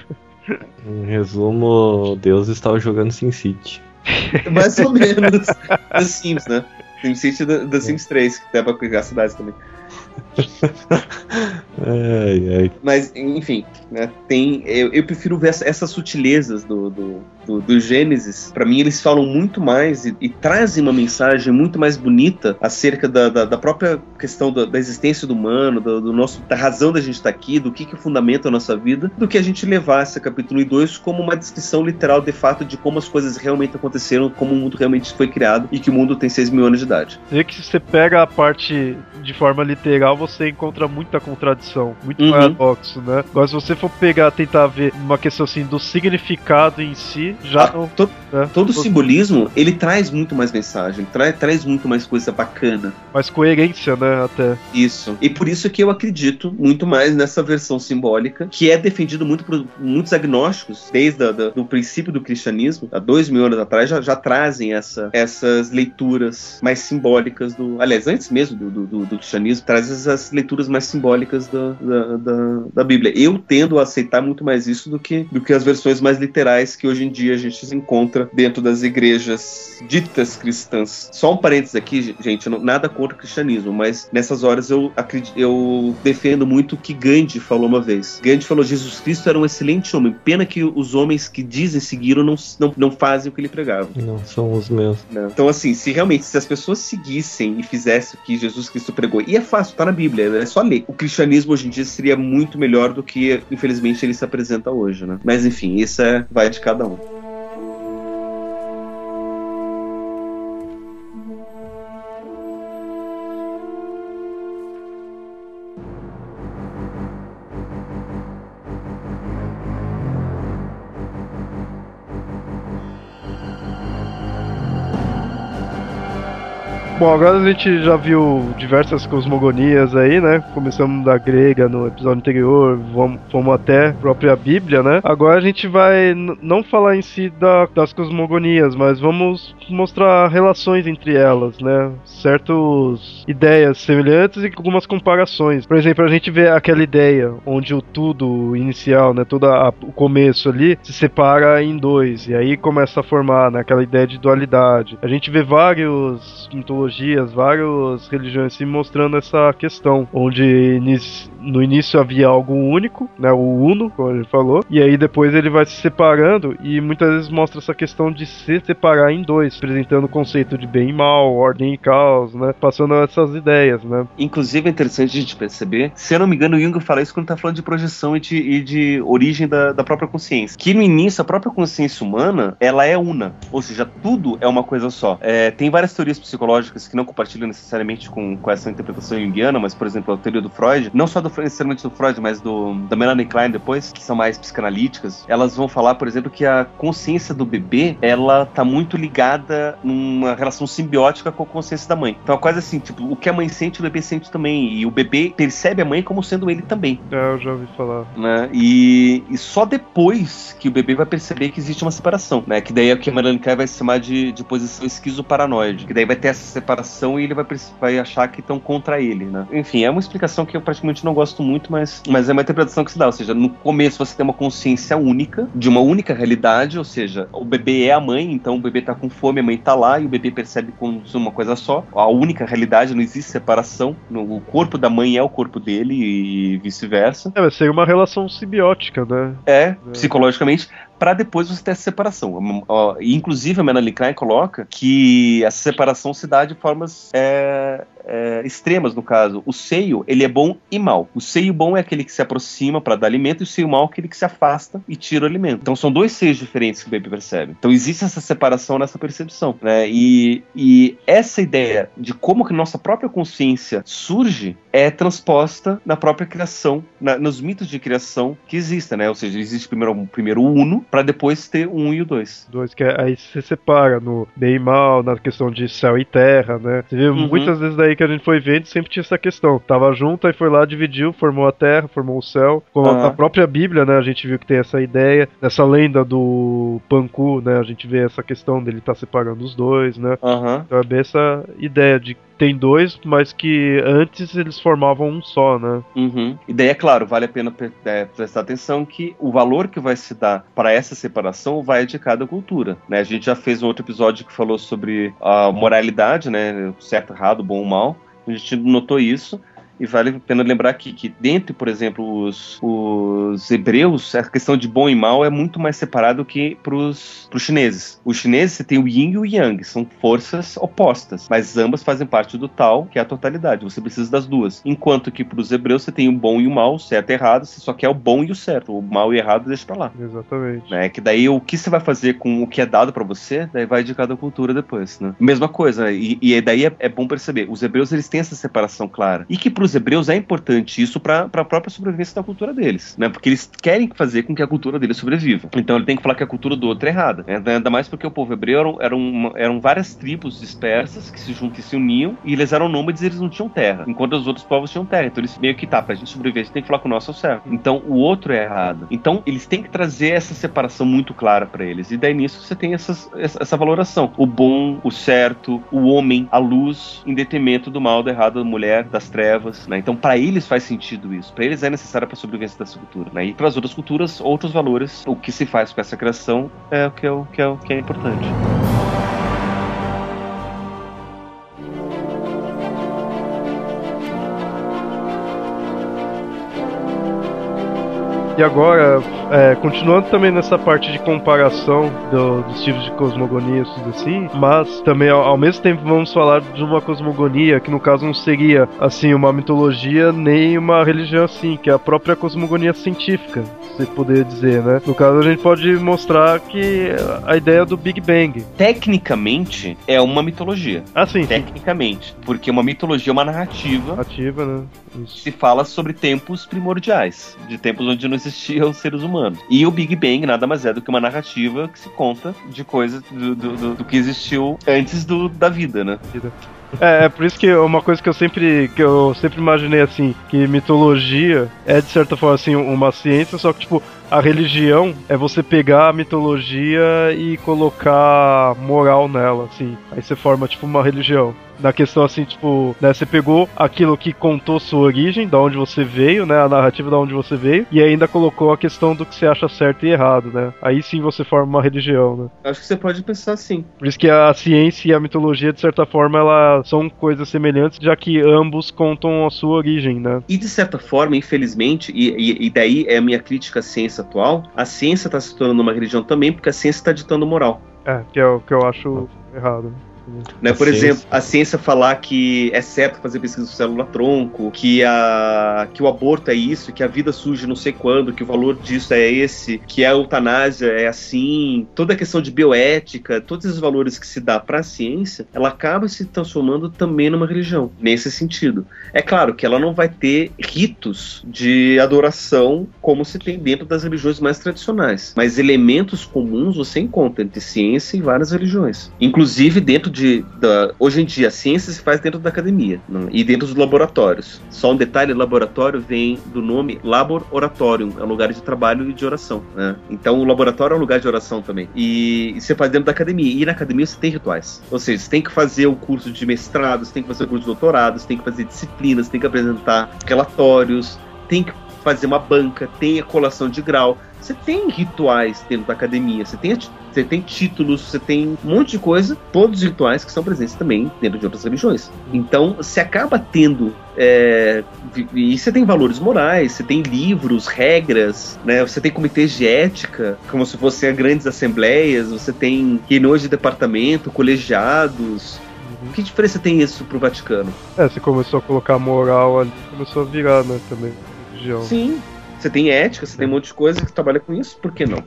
Em resumo, Deus estava jogando SimCity. <laughs> Mais ou menos. The Sims, né? SimCity da, da Sims 3, que dá pra criar cidades também. Ai, ai. Mas, enfim, né, tem, eu, eu, prefiro ver essa, essas sutilezas do, do, do, do Gênesis. Para mim, eles falam muito mais e, e, trazem uma mensagem muito mais bonita acerca da, da, da própria questão da, da, existência do humano, do, do, nosso, da razão da gente estar tá aqui, do que, que fundamenta a nossa vida, do que a gente levar esse capítulo 1 e 2 como uma descrição literal de fato de como as coisas realmente aconteceram, como o mundo realmente foi criado e que o mundo tem 6 mil anos de idade. E que você pega a parte de forma literal, você encontra muita contradição, muito uhum. paradoxo, né? Agora, se você for pegar, tentar ver uma questão assim do significado em si, já ah, não. To, né? Todo o simbolismo, ele traz muito mais mensagem, traz, traz muito mais coisa bacana. Mais coerência, né? Até. Isso. E por isso que eu acredito muito mais nessa versão simbólica, que é defendido muito por muitos agnósticos, desde o princípio do cristianismo, há dois mil anos atrás, já, já trazem essa, essas leituras mais simbólicas do. Aliás, antes mesmo do, do, do cristianismo, traz essas leituras mais simbólicas da, da, da, da, Bíblia. Eu tendo a aceitar muito mais isso do que, do que as versões mais literais que hoje em dia a gente encontra dentro das igrejas ditas cristãs. Só um parênteses aqui, gente, não, nada contra o cristianismo, mas nessas horas eu, acredito, eu defendo muito o que Gandhi falou uma vez. Gandhi falou: Jesus Cristo era um excelente homem, pena que os homens que dizem seguiram não, não, não fazem o que ele pregava. Não são os meus. Não. Então, assim, se realmente se as pessoas seguissem e fizessem o que Jesus Cristo pregou, e é fácil, tá na Bíblia, é só ler. O cristianismo hoje em dia seria muito melhor do que, infelizmente, ele se apresenta hoje, né? Mas enfim, isso é, vai de cada um. Bom, agora a gente já viu diversas cosmogonias aí, né? Começamos da grega no episódio anterior, vamos, fomos até a própria Bíblia, né? Agora a gente vai não falar em si da, das cosmogonias, mas vamos mostrar relações entre elas, né? Certas ideias semelhantes e algumas comparações. Por exemplo, a gente vê aquela ideia onde o tudo inicial, né? Todo a, o começo ali se separa em dois e aí começa a formar né, aquela ideia de dualidade. A gente vê vários mitologias mitologias, várias religiões se mostrando essa questão, onde no início havia algo único, né, o uno, como ele falou, e aí depois ele vai se separando e muitas vezes mostra essa questão de se separar em dois, apresentando o conceito de bem e mal, ordem e caos, né, passando essas ideias, né. Inclusive é interessante a gente perceber, se eu não me engano, o Jung fala isso quando tá falando de projeção e de, e de origem da, da própria consciência, que no início a própria consciência humana, ela é una, ou seja, tudo é uma coisa só. É, tem várias teorias psicológicas que não compartilham necessariamente com, com essa interpretação junguiana, mas, por exemplo, a teoria do Freud, não só do, necessariamente do Freud, mas do, da Melanie Klein depois, que são mais psicanalíticas, elas vão falar, por exemplo, que a consciência do bebê, ela tá muito ligada numa relação simbiótica com a consciência da mãe. Então é quase assim, tipo, o que a mãe sente, o bebê sente também, e o bebê percebe a mãe como sendo ele também. É, eu já ouvi falar. Né? E, e só depois que o bebê vai perceber que existe uma separação, né? Que daí é o que a Melanie Klein vai chamar de, de posição esquizoparanoide, que daí vai ter essa separação separação e ele vai, vai achar que estão contra ele, né? Enfim, é uma explicação que eu praticamente não gosto muito, mas, mas é uma interpretação que se dá. Ou seja, no começo você tem uma consciência única, de uma única realidade, ou seja, o bebê é a mãe, então o bebê tá com fome, a mãe tá lá e o bebê percebe como uma coisa só. A única realidade, não existe separação. O corpo da mãe é o corpo dele e vice-versa. É, vai ser uma relação simbiótica, né? É, é. psicologicamente para depois você ter essa separação. Inclusive, a Melanie Klein coloca que essa separação se dá de formas é, é, extremas, no caso. O seio, ele é bom e mal. O seio bom é aquele que se aproxima para dar alimento, e o seio mal é aquele que se afasta e tira o alimento. Então são dois seios diferentes que o Baby percebe. Então existe essa separação nessa percepção, né? E, e essa ideia de como que nossa própria consciência surge é transposta na própria criação, na, nos mitos de criação que existem, né? Ou seja, existe primeiro, primeiro o uno, para depois ter o um e o dois. Dois, que é, aí se separa no bem e mal, na questão de céu e terra, né? Você vê uhum. muitas vezes daí que a gente foi vendo, sempre tinha essa questão. Tava junto, aí foi lá, dividiu, formou a terra, formou o céu. Com uhum. a própria Bíblia, né? A gente viu que tem essa ideia, essa lenda do Panku, né? A gente vê essa questão dele estar tá separando os dois, né? Uhum. Então é bem essa ideia de tem dois, mas que antes eles formavam um só, né? Uhum. E daí, é claro, vale a pena é, prestar atenção que o valor que vai se dar para essa separação vai de cada cultura, né? A gente já fez um outro episódio que falou sobre a moralidade, né? Certo, errado, bom ou mal. A gente notou isso. E vale a pena lembrar aqui que, dentre, por exemplo, os, os hebreus, a questão de bom e mal é muito mais separado que para os chineses. Os chineses, você tem o yin e o yang, são forças opostas, mas ambas fazem parte do tal, que é a totalidade. Você precisa das duas. Enquanto que para os hebreus, você tem o bom e o mal, o certo e errado, você só quer o bom e o certo. O mal e o errado deixa para lá. Exatamente. Né? Que daí o que você vai fazer com o que é dado para você, daí vai de cada cultura depois, né? Mesma coisa, e, e daí é, é bom perceber, os hebreus eles têm essa separação clara. E que para os hebreus é importante isso para a própria sobrevivência da cultura deles, né? Porque eles querem fazer com que a cultura deles sobreviva. Então ele tem que falar que a cultura do outro é errada. Né? Ainda mais porque o povo hebreu eram, eram, eram várias tribos dispersas que se juntam e se uniam e eles eram nômades e eles não tinham terra, enquanto os outros povos tinham terra. Então eles meio que tá, pra gente sobreviver, a gente tem que falar com o nosso certo. Então o outro é errado. Então eles têm que trazer essa separação muito clara para eles. E daí nisso você tem essas, essa valoração. O bom, o certo, o homem, a luz, em detrimento do mal, do errado, da mulher, das trevas, né? Então, para eles faz sentido isso. Para eles é necessário para a sobrevivência dessa cultura. Né? E para as outras culturas, outros valores, o que se faz com essa criação é o que é, o, que é, o que é importante. E agora, é, continuando também nessa parte de comparação do, dos tipos de cosmogonias tudo assim, mas também ao, ao, mesmo tempo vamos falar de uma cosmogonia que no caso não seria assim uma mitologia nem uma religião assim, que é a própria cosmogonia científica, se poder dizer, né? No caso a gente pode mostrar que a ideia do Big Bang. Tecnicamente é uma mitologia. Ah, sim. Tecnicamente, sim. porque uma mitologia é uma narrativa. Narrativa, né? Isso. Se fala sobre tempos primordiais, de tempos onde não existiam seres humanos. E o Big Bang nada mais é do que uma narrativa que se conta de coisas do, do, do, do que existiu antes do, da vida, né? É, é por isso que uma coisa que eu sempre que eu sempre imaginei assim, que mitologia é de certa forma assim uma ciência, só que tipo a religião é você pegar a mitologia e colocar moral nela, assim. Aí você forma tipo uma religião na questão assim, tipo, né, você pegou aquilo que contou sua origem, da onde você veio, né, a narrativa da onde você veio, e ainda colocou a questão do que você acha certo e errado, né? Aí sim você forma uma religião, né? Acho que você pode pensar assim. Por isso que a ciência e a mitologia, de certa forma, elas são coisas semelhantes, já que ambos contam a sua origem, né? E de certa forma, infelizmente, e, e, e daí é a minha crítica à ciência atual, a ciência está se tornando uma religião também, porque a ciência está ditando moral. É, que é o que eu acho errado. Né? Por ciência. exemplo, a ciência falar que é certo fazer pesquisa com célula-tronco, que, a, que o aborto é isso, que a vida surge não sei quando, que o valor disso é esse, que a eutanásia é assim, toda a questão de bioética, todos esses valores que se dá para a ciência, ela acaba se transformando também numa religião, nesse sentido. É claro que ela não vai ter ritos de adoração como se tem dentro das religiões mais tradicionais, mas elementos comuns você encontra entre ciência e várias religiões, inclusive dentro de. Da, hoje em dia, a ciência se faz dentro da academia não, e dentro dos laboratórios. Só um detalhe: laboratório vem do nome Labor Oratorium, é um lugar de trabalho e de oração. Né? Então, o laboratório é um lugar de oração também. E, e você faz dentro da academia. E na academia você tem rituais. Ou seja, você tem que fazer o curso de mestrado, você tem que fazer o curso de doutorado, você tem que fazer disciplinas, tem que apresentar relatórios, tem que fazer uma banca, tem a colação de grau. Você tem rituais dentro da academia, você tem, você tem títulos, você tem um monte de coisa, todos os rituais que são presentes também dentro de outras religiões. Então, você acaba tendo. É, e você tem valores morais, você tem livros, regras, né? Você tem comitês de ética, como se fossem grandes assembleias, você tem reuniões de departamento, colegiados, que diferença tem isso pro Vaticano? É, você começou a colocar moral ali, começou a virar, né, também, religião. Sim. Você tem ética, você tem um monte de coisa que trabalha com isso, por que não?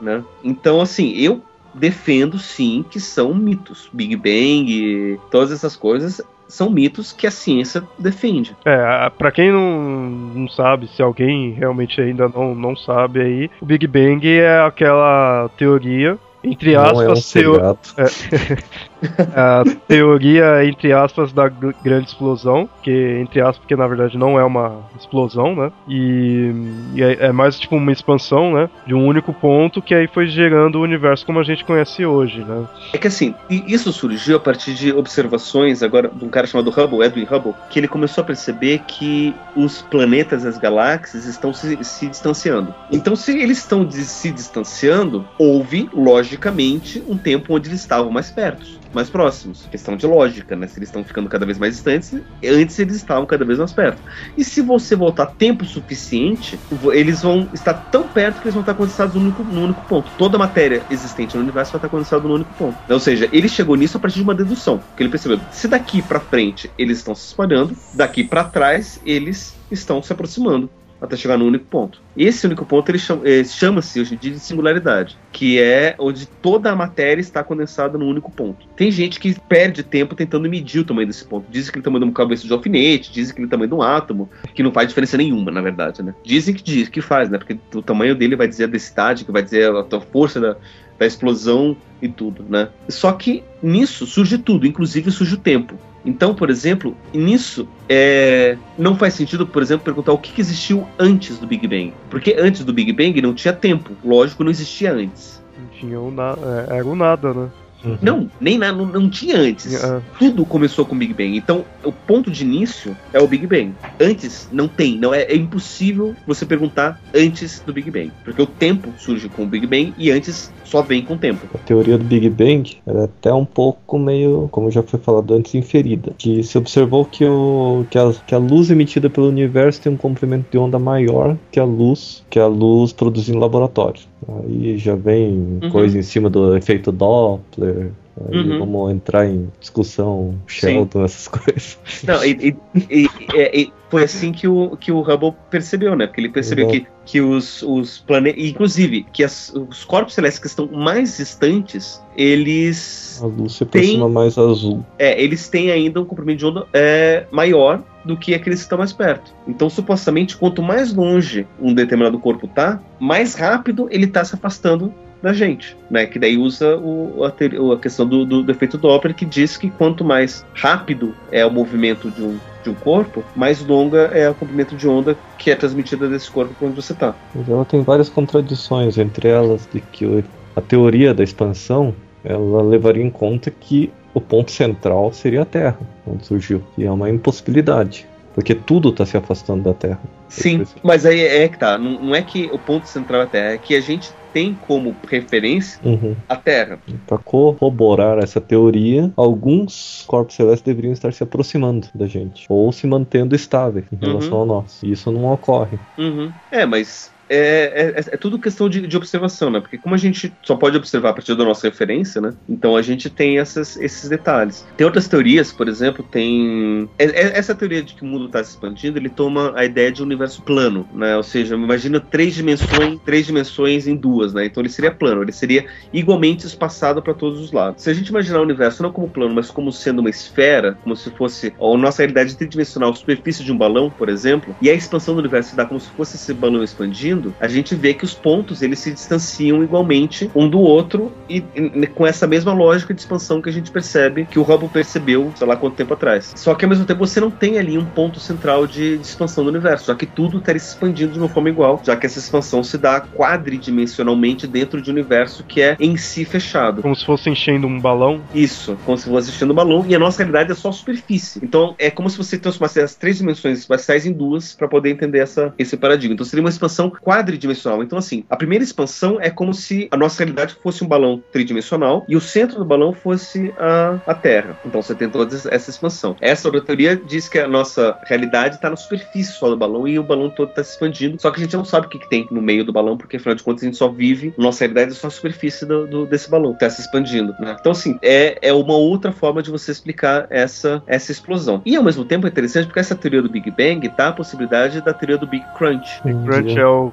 Né? Então, assim, eu defendo sim que são mitos. Big Bang, todas essas coisas são mitos que a ciência defende. É, para quem não, não sabe, se alguém realmente ainda não, não sabe aí, o Big Bang é aquela teoria entre aspas, é um teo... é, <laughs> a teoria, entre aspas, da grande explosão, que entre aspas, porque na verdade não é uma explosão, né? E, e é, é, mais tipo uma expansão, né? De um único ponto que aí foi gerando o universo como a gente conhece hoje, né? É que assim, isso surgiu a partir de observações agora de um cara chamado Hubble, Edwin Hubble, que ele começou a perceber que os planetas e as galáxias estão se, se distanciando. Então, se eles estão se distanciando, houve, logicamente, um tempo onde eles estavam mais perto mais próximos. Questão de lógica, né? Se eles estão ficando cada vez mais distantes, antes eles estavam cada vez mais perto. E se você voltar tempo suficiente, eles vão estar tão perto que eles vão estar condensados no único, no único ponto. Toda matéria existente no universo vai estar condensada no único ponto. Ou seja, ele chegou nisso a partir de uma dedução. Que ele percebeu: se daqui para frente eles estão se espalhando, daqui para trás eles estão se aproximando até chegar no único ponto. Esse único ponto ele eh, chama-se hoje em dia de singularidade, que é onde toda a matéria está condensada no único ponto. Tem gente que perde tempo tentando medir o tamanho desse ponto. Dizem que ele é o tamanho de uma cabeça de alfinete, dizem que ele é o tamanho de um átomo, que não faz diferença nenhuma, na verdade, né? Dizem que diz que faz, né? Porque o tamanho dele vai dizer a densidade, que vai dizer a força da, da explosão e tudo, né? Só que nisso surge tudo, inclusive surge o tempo. Então, por exemplo, nisso é, não faz sentido, por exemplo, perguntar o que, existiu antes do Big Bang. Porque antes do Big Bang não tinha tempo. Lógico, não existia antes. Não tinha o nada, é, era o nada, né? Uhum. Não, nem nada, não, não, tinha antes. Uhum. Tudo começou com o Big Bang. Então, o ponto de início é o Big Bang. Antes não tem, não é, é, impossível você perguntar antes do Big Bang, porque o tempo surge com o Big Bang e antes só vem com o tempo. A teoria do Big Bang era até um pouco meio, como já foi falado antes, inferida, que se observou que, o, que, a, que a luz emitida pelo universo tem um comprimento de onda maior que a luz que a luz produzida em laboratório. Aí já vem uhum. coisa em cima do efeito Doppler. Uhum. vamos entrar em discussão Sheldon, Sim. essas <laughs> coisas. Não, e, e, e, foi assim que o, que o Hubble percebeu, né? Porque ele percebeu que, que os, os planetas. Inclusive, que as, os corpos celestes que estão mais distantes, eles. A luz se aproxima têm, mais azul. É, eles têm ainda um comprimento de onda é, maior do que aqueles que estão mais perto. Então, supostamente, quanto mais longe um determinado corpo tá, mais rápido ele tá se afastando da gente, né? Que daí usa o, a, a questão do, do, do efeito Doppler, que diz que quanto mais rápido é o movimento de um, de um corpo, mais longa é o comprimento de onda que é transmitida desse corpo onde você está. Ela tem várias contradições, entre elas de que a teoria da expansão ela levaria em conta que o ponto central seria a Terra, onde surgiu, e é uma impossibilidade. Porque tudo está se afastando da Terra. Sim, mas aí é que tá. Não, não, é que o ponto central é a Terra, é que a gente tem como referência uhum. a Terra. Para corroborar essa teoria, alguns corpos celestes deveriam estar se aproximando da gente ou se mantendo estáveis em relação uhum. a nós. E isso não ocorre. Uhum. É, mas é, é, é, tudo questão de, de, observação, né? Porque como a gente só pode observar a partir da nossa referência, né? Então a gente tem essas, esses detalhes. Tem outras teorias, por exemplo, tem... É, é, essa teoria de que o mundo está se expandindo, ele toma a ideia de um universo plano, né? Ou seja, imagina três dimensões, três dimensões em duas, né? Então ele seria plano, ele seria igualmente espaçado para todos os lados. Se a gente imaginar o universo não como plano, mas como sendo uma esfera, como se fosse a nossa realidade tridimensional, a superfície de um balão, por exemplo, e a expansão do universo se dá como se fosse esse balão expandindo, a gente vê que os pontos eles se distanciam igualmente um do outro e, e com essa mesma lógica de expansão que a gente percebe que o Hubble percebeu, sei lá quanto tempo atrás. Só que ao mesmo tempo você não tem ali um ponto central de, de expansão do universo, já que tudo estaria se expandindo de uma forma igual, já que essa expansão se dá quadridimensionalmente dentro de um universo que é em si fechado. Como se fosse enchendo um balão? Isso, como se fosse enchendo um balão, e a nossa realidade é só a superfície. Então é como se você transformasse as três dimensões espaciais em duas para poder entender essa, esse paradigma. Então seria uma expansão quadridimensional. Então, assim, a primeira expansão é como se a nossa realidade fosse um balão tridimensional e o centro do balão fosse a, a Terra. Então, você tem toda essa expansão. Essa outra teoria diz que a nossa realidade está na superfície só do balão e o balão todo está se expandindo. Só que a gente não sabe o que, que, tem no meio do balão, porque afinal de contas a gente só vive, nossa realidade é só a superfície do, do desse balão, está se expandindo. Né? Então, assim, é, é uma outra forma de você explicar essa, essa explosão. E ao mesmo tempo é interessante porque essa teoria do Big Bang tá a possibilidade da teoria do Big Crunch. Big Crunch é o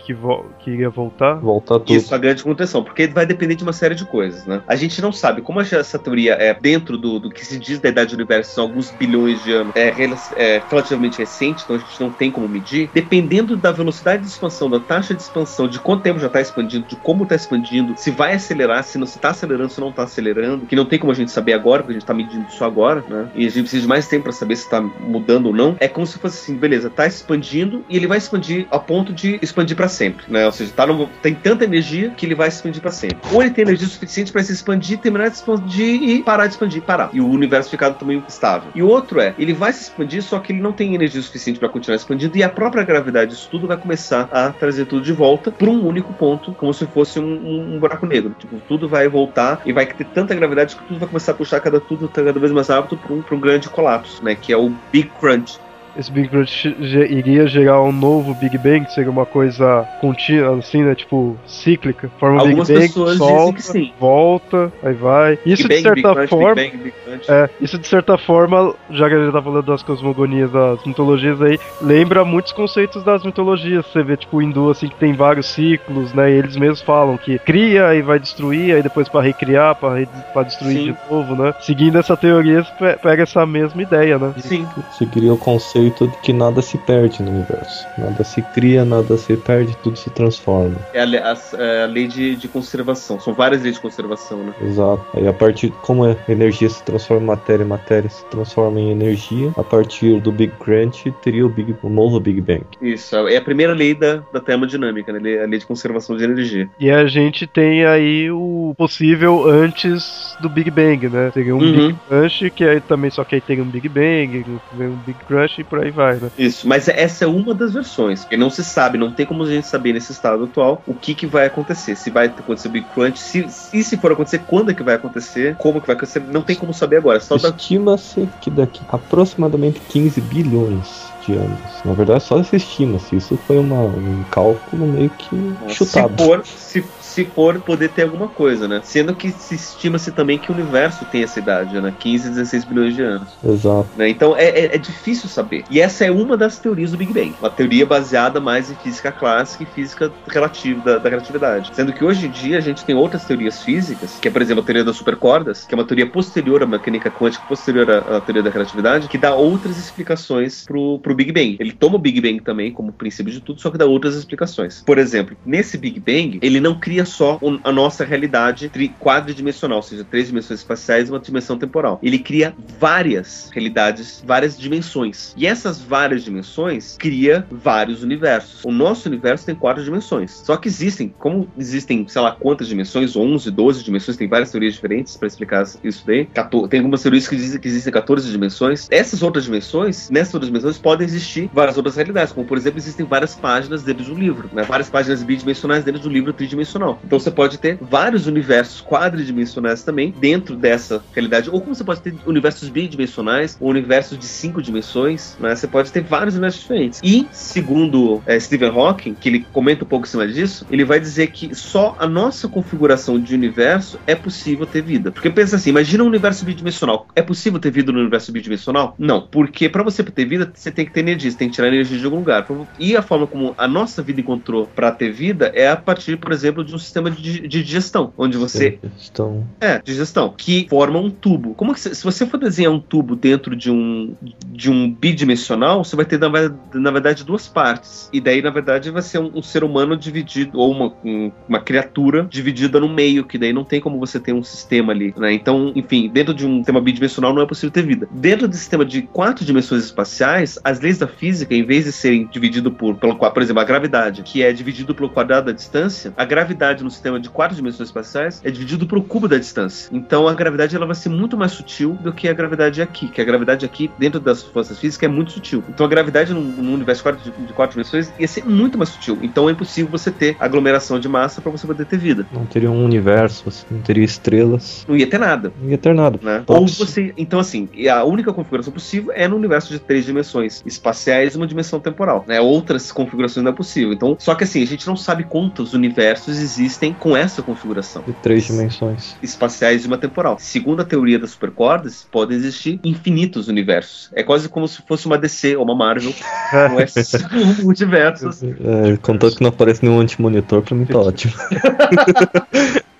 que, vo que iria voltar? Voltar tudo. Isso, a grande contenção, porque vai depender de uma série de coisas, né? A gente não sabe como essa teoria é dentro do, do que se diz da idade do universo, são alguns bilhões de anos, é, é relativamente recente, então a gente não tem como medir. Dependendo da velocidade de expansão, da taxa de expansão, de quanto tempo já está expandindo, de como está expandindo, se vai acelerar, se não está acelerando, se não está acelerando, que não tem como a gente saber agora, porque a gente está medindo isso agora, né? E a gente precisa de mais tempo para saber se está mudando ou não. É como se fosse assim, beleza, está expandindo e ele vai expandir a ponto de expandir para sempre, né? Ou seja, tá no, tem tanta energia que ele vai se expandir para sempre. Ou ele tem energia suficiente para se expandir, terminar de expandir e parar de expandir, parar. E o universo ficar tamanho estável. E o outro é, ele vai se expandir, só que ele não tem energia suficiente para continuar expandindo e a própria gravidade disso tudo vai começar a trazer tudo de volta para um único ponto, como se fosse um, um, um, buraco negro. Tipo, tudo vai voltar e vai ter tanta gravidade que tudo vai começar a puxar cada tudo cada vez mais rápido para um, um grande colapso, né? Que é o Big Crunch esse Big Crunch iria gerar um novo Big Bang, que seria uma coisa contínua, assim, né? Tipo, cíclica. Forma Algumas Big Bang, pessoas solta, dizem que sim. volta, aí vai. Isso Big de certa Big Crunch, forma. Big Bang, Big. É, isso de certa forma, já que a gente tá falando das cosmogonias, das mitologias aí, lembra muitos conceitos das mitologias. Você vê, tipo, o hindu, assim, que tem vários ciclos, né? E eles mesmos falam que cria e vai destruir, aí depois para recriar, para re... Pra destruir Sim. de novo, né? Seguindo essa teoria, você pega essa mesma ideia, né? Sim. Você cria o conceito de que nada se perde no universo. Nada se cria, nada se perde, tudo se transforma. É a, a- é a lei de, de conservação. São várias leis de conservação, né? Exato. Aí a partir como a energia se transforma em matéria, matéria se transforma em energia, a partir do Big Crunch teria o, Big, o novo Big Bang. Isso. É a primeira lei da, da termodinâmica, né? A lei de conservação de energia. E a gente tem aí o possível antes do Big Bang, né? Teria um Uhum. Big Crunch, que aí também só que aí teria um Big Bang, vem um Big Crush e por aí vai, né? Isso, mas essa é uma das versões. Porque não se sabe, não tem como a gente saber nesse estado atual o que, que vai acontecer. Se vai acontecer o Big Crunch, se, e se for acontecer, quando é que vai acontecer, como que vai acontecer, não tem como saber agora. Só da... Estima-se que daqui aproximadamente 15 bilhões de anos. Na verdade, só se estima-se. Isso foi uma- um cálculo meio que chutado. Se for, se, se for poder ter alguma coisa, né? Sendo que se estima-se também que o universo tem essa idade, né? 15, 16 bilhões de anos. Exato. né? Então é, é- é difícil saber. E essa é uma das teorias do Big Bang. Uma teoria baseada mais em física clássica e física relativa, da, da relatividade. Sendo que hoje em dia a gente tem outras teorias físicas, que é, por exemplo, a teoria das supercordas, que é uma teoria posterior à mecânica quântica, posterior à, à teoria da relatividade, que dá outras explicações pro, pro Big Bang. Ele toma o Big Bang também como princípio de tudo, só que dá outras explicações. Por exemplo, nesse Big Bang, ele não cria só um- a nossa realidade quadridimensional, ou seja, três dimensões espaciais e uma dimensão temporal. Ele cria várias realidades, várias dimensões. E essas várias dimensões cria vários universos. O nosso universo tem quatro dimensões. Só que existem, como existem, sei lá, quantas dimensões, 11, 12 dimensões, tem várias teorias diferentes para explicar isso daí. 14 Tem algumas teorias que dizem que existem 14 dimensões. Essas outras dimensões, nessas outras dimensões, podem existir várias outras realidades, como por exemplo, existem várias páginas dentro de um livro, né? várias páginas bidimensionais dentro de um livro tridimensional. Então você pode ter vários universos quadridimensionais também dentro dessa realidade, ou como você pode ter universos bidimensionais, ou universos de cinco dimensões, né? Você pode ter vários universos diferentes. E, segundo eh, Stephen Hawking, que ele comenta um pouco em cima disso, ele vai dizer que só a nossa configuração de universo é possível ter vida. Porque pensa assim, imagina um universo bidimensional. É possível ter vida no universo bidimensional? Não, porque para você ter vida, você tem que ter energia, você tem que tirar energia de algum lugar. E a forma como a nossa vida encontrou para ter vida é a partir, por exemplo, de um sistema de, de digestão, onde você Estão. é, digestão, que forma um tubo. Como que se, se você for desenhar um tubo dentro de um de um bidimensional, você vai ter na, na verdade duas partes. E daí, na verdade, vai ser um, um ser humano dividido ou uma, um- uma criatura dividida no meio, que daí não tem como você ter um sistema ali, né? Então, enfim, dentro de um sistema bidimensional não é possível ter vida. Dentro do sistema de quatro dimensões espaciais, as leis da física, em vez de serem dividido por, pelo, por exemplo, a gravidade, que é dividido pelo quadrado da distância, a gravidade gravidade no sistema de quatro dimensões espaciais é dividido pelo cubo da distância. Então a gravidade ela vai ser muito mais sutil do que a gravidade aqui, que a gravidade aqui, dentro das forças físicas, é muito sutil. Então a gravidade no, no universo de, de quatro dimensões ia ser muito mais sutil. Então é impossível você ter aglomeração de massa para você poder ter vida. Não teria um universo, assim, não teria estrelas. Não ia ter nada. Não ia ter nada. Né? Ou você. Então, assim, a única configuração possível é no universo de três dimensões espaciais e uma dimensão temporal. Né? Outras configurações não é possível. Então, só que assim, a gente não sabe quantos universos existem com essa configuração. De três dimensões. Espaciais e uma temporal. Segundo a teoria das supercordas, podem existir infinitos universos. É quase como se fosse uma DC ou uma Marvel com <laughs> multiversos. <laughs> É, contanto que não aparece nenhum anti-monitor, pra mim tá ótimo. <laughs>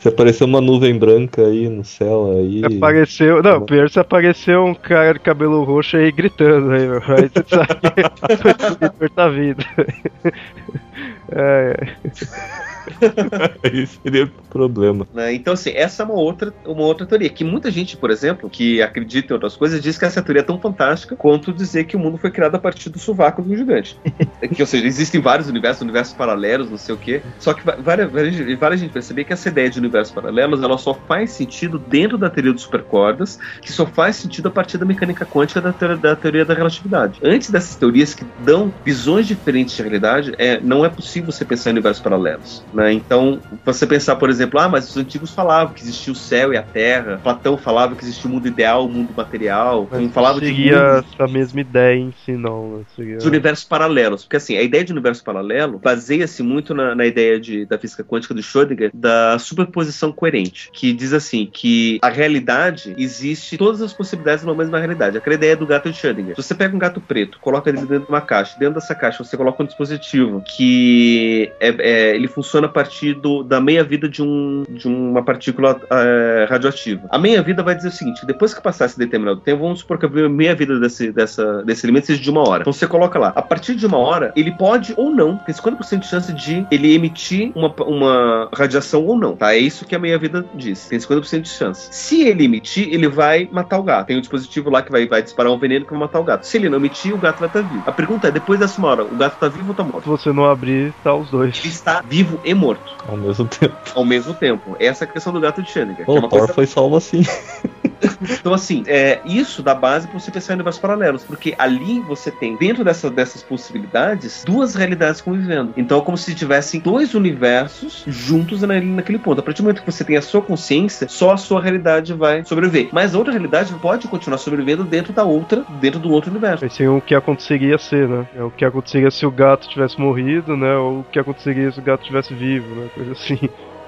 Se apareceu uma nuvem branca aí no céu aí. Apareceu. Não, pior se apareceu um cara de cabelo roxo aí gritando aí, meu. Aí você sabe que tá vindo. É, <laughs> Aí seria problema. Né? Então, assim, essa é uma outra, uma outra teoria. Que muita gente, por exemplo, que acredita em outras coisas, diz que essa teoria é tão fantástica quanto dizer que o mundo foi criado a partir do sovaco do gigante. <laughs> que, ou seja, existem vários universos, universos paralelos, não sei o quê. Só que várias, várias, várias gente perceber que essa ideia de universos paralelos ela só faz sentido dentro da teoria dos supercordas, que só faz sentido a partir da mecânica quântica da, teoria da, teoria da relatividade. Antes dessas teorias que dão visões diferentes de realidade, é, não é possível você pensar em universos paralelos. Né? Então, você pensar, por exemplo, ah, mas os antigos falavam que existia o céu e a terra, Platão falava que existia o mundo ideal, o mundo material, mas não falava seria de mundo... essa mesma ideia em si, não. Né? Seria... Os universos paralelos, porque assim, a ideia de universo paralelo baseia-se muito na, na, ideia de, da física quântica do Schrödinger da superposição coerente, que diz assim, que a realidade existe todas as possibilidades numa mesma realidade. Aquela ideia do gato de Schrödinger. Se você pega um gato preto, coloca ele dentro de uma caixa, dentro dessa caixa você coloca um dispositivo que é, é, ele funciona partir do, da meia-vida de, um, de uma partícula é, radioativa. A meia-vida vai dizer o seguinte: depois que passar esse determinado tempo, vamos supor que a meia-vida desse, dessa, desse elemento seja de uma hora. Então você coloca lá, a partir de uma hora, ele pode ou não, tem 50% de chance de ele emitir uma, uma radiação ou não, tá? É isso que a meia-vida diz. Tem 50% de chance. Se ele emitir, ele vai matar o gato. Tem um dispositivo lá que vai, vai disparar um veneno que vai matar o gato. Se ele não emitir, o gato vai estar vivo. A pergunta é: depois dessa uma hora, o gato está vivo ou está morto? Se você não abrir, tá os dois. Ele está vivo e morto. Ao mesmo tempo. Ao mesmo tempo. Essa é a questão do gato de Schrödinger. O é Thor coisa... foi salvo assim. Então, assim, é, isso dá base para você pensar em universos paralelos, porque ali você tem, dentro dessa, dessas possibilidades, duas realidades convivendo. Então é como se tivessem dois universos juntos naquele ponto. A partir do momento que você tem a sua consciência, só a sua realidade vai sobreviver. Mas a outra realidade pode continuar sobrevivendo dentro da outra, dentro do outro universo. É o que aconteceria ser, né? É o que aconteceria se o gato tivesse morrido, né? Ou o que aconteceria se o gato tivesse vivo, né? Coisa assim.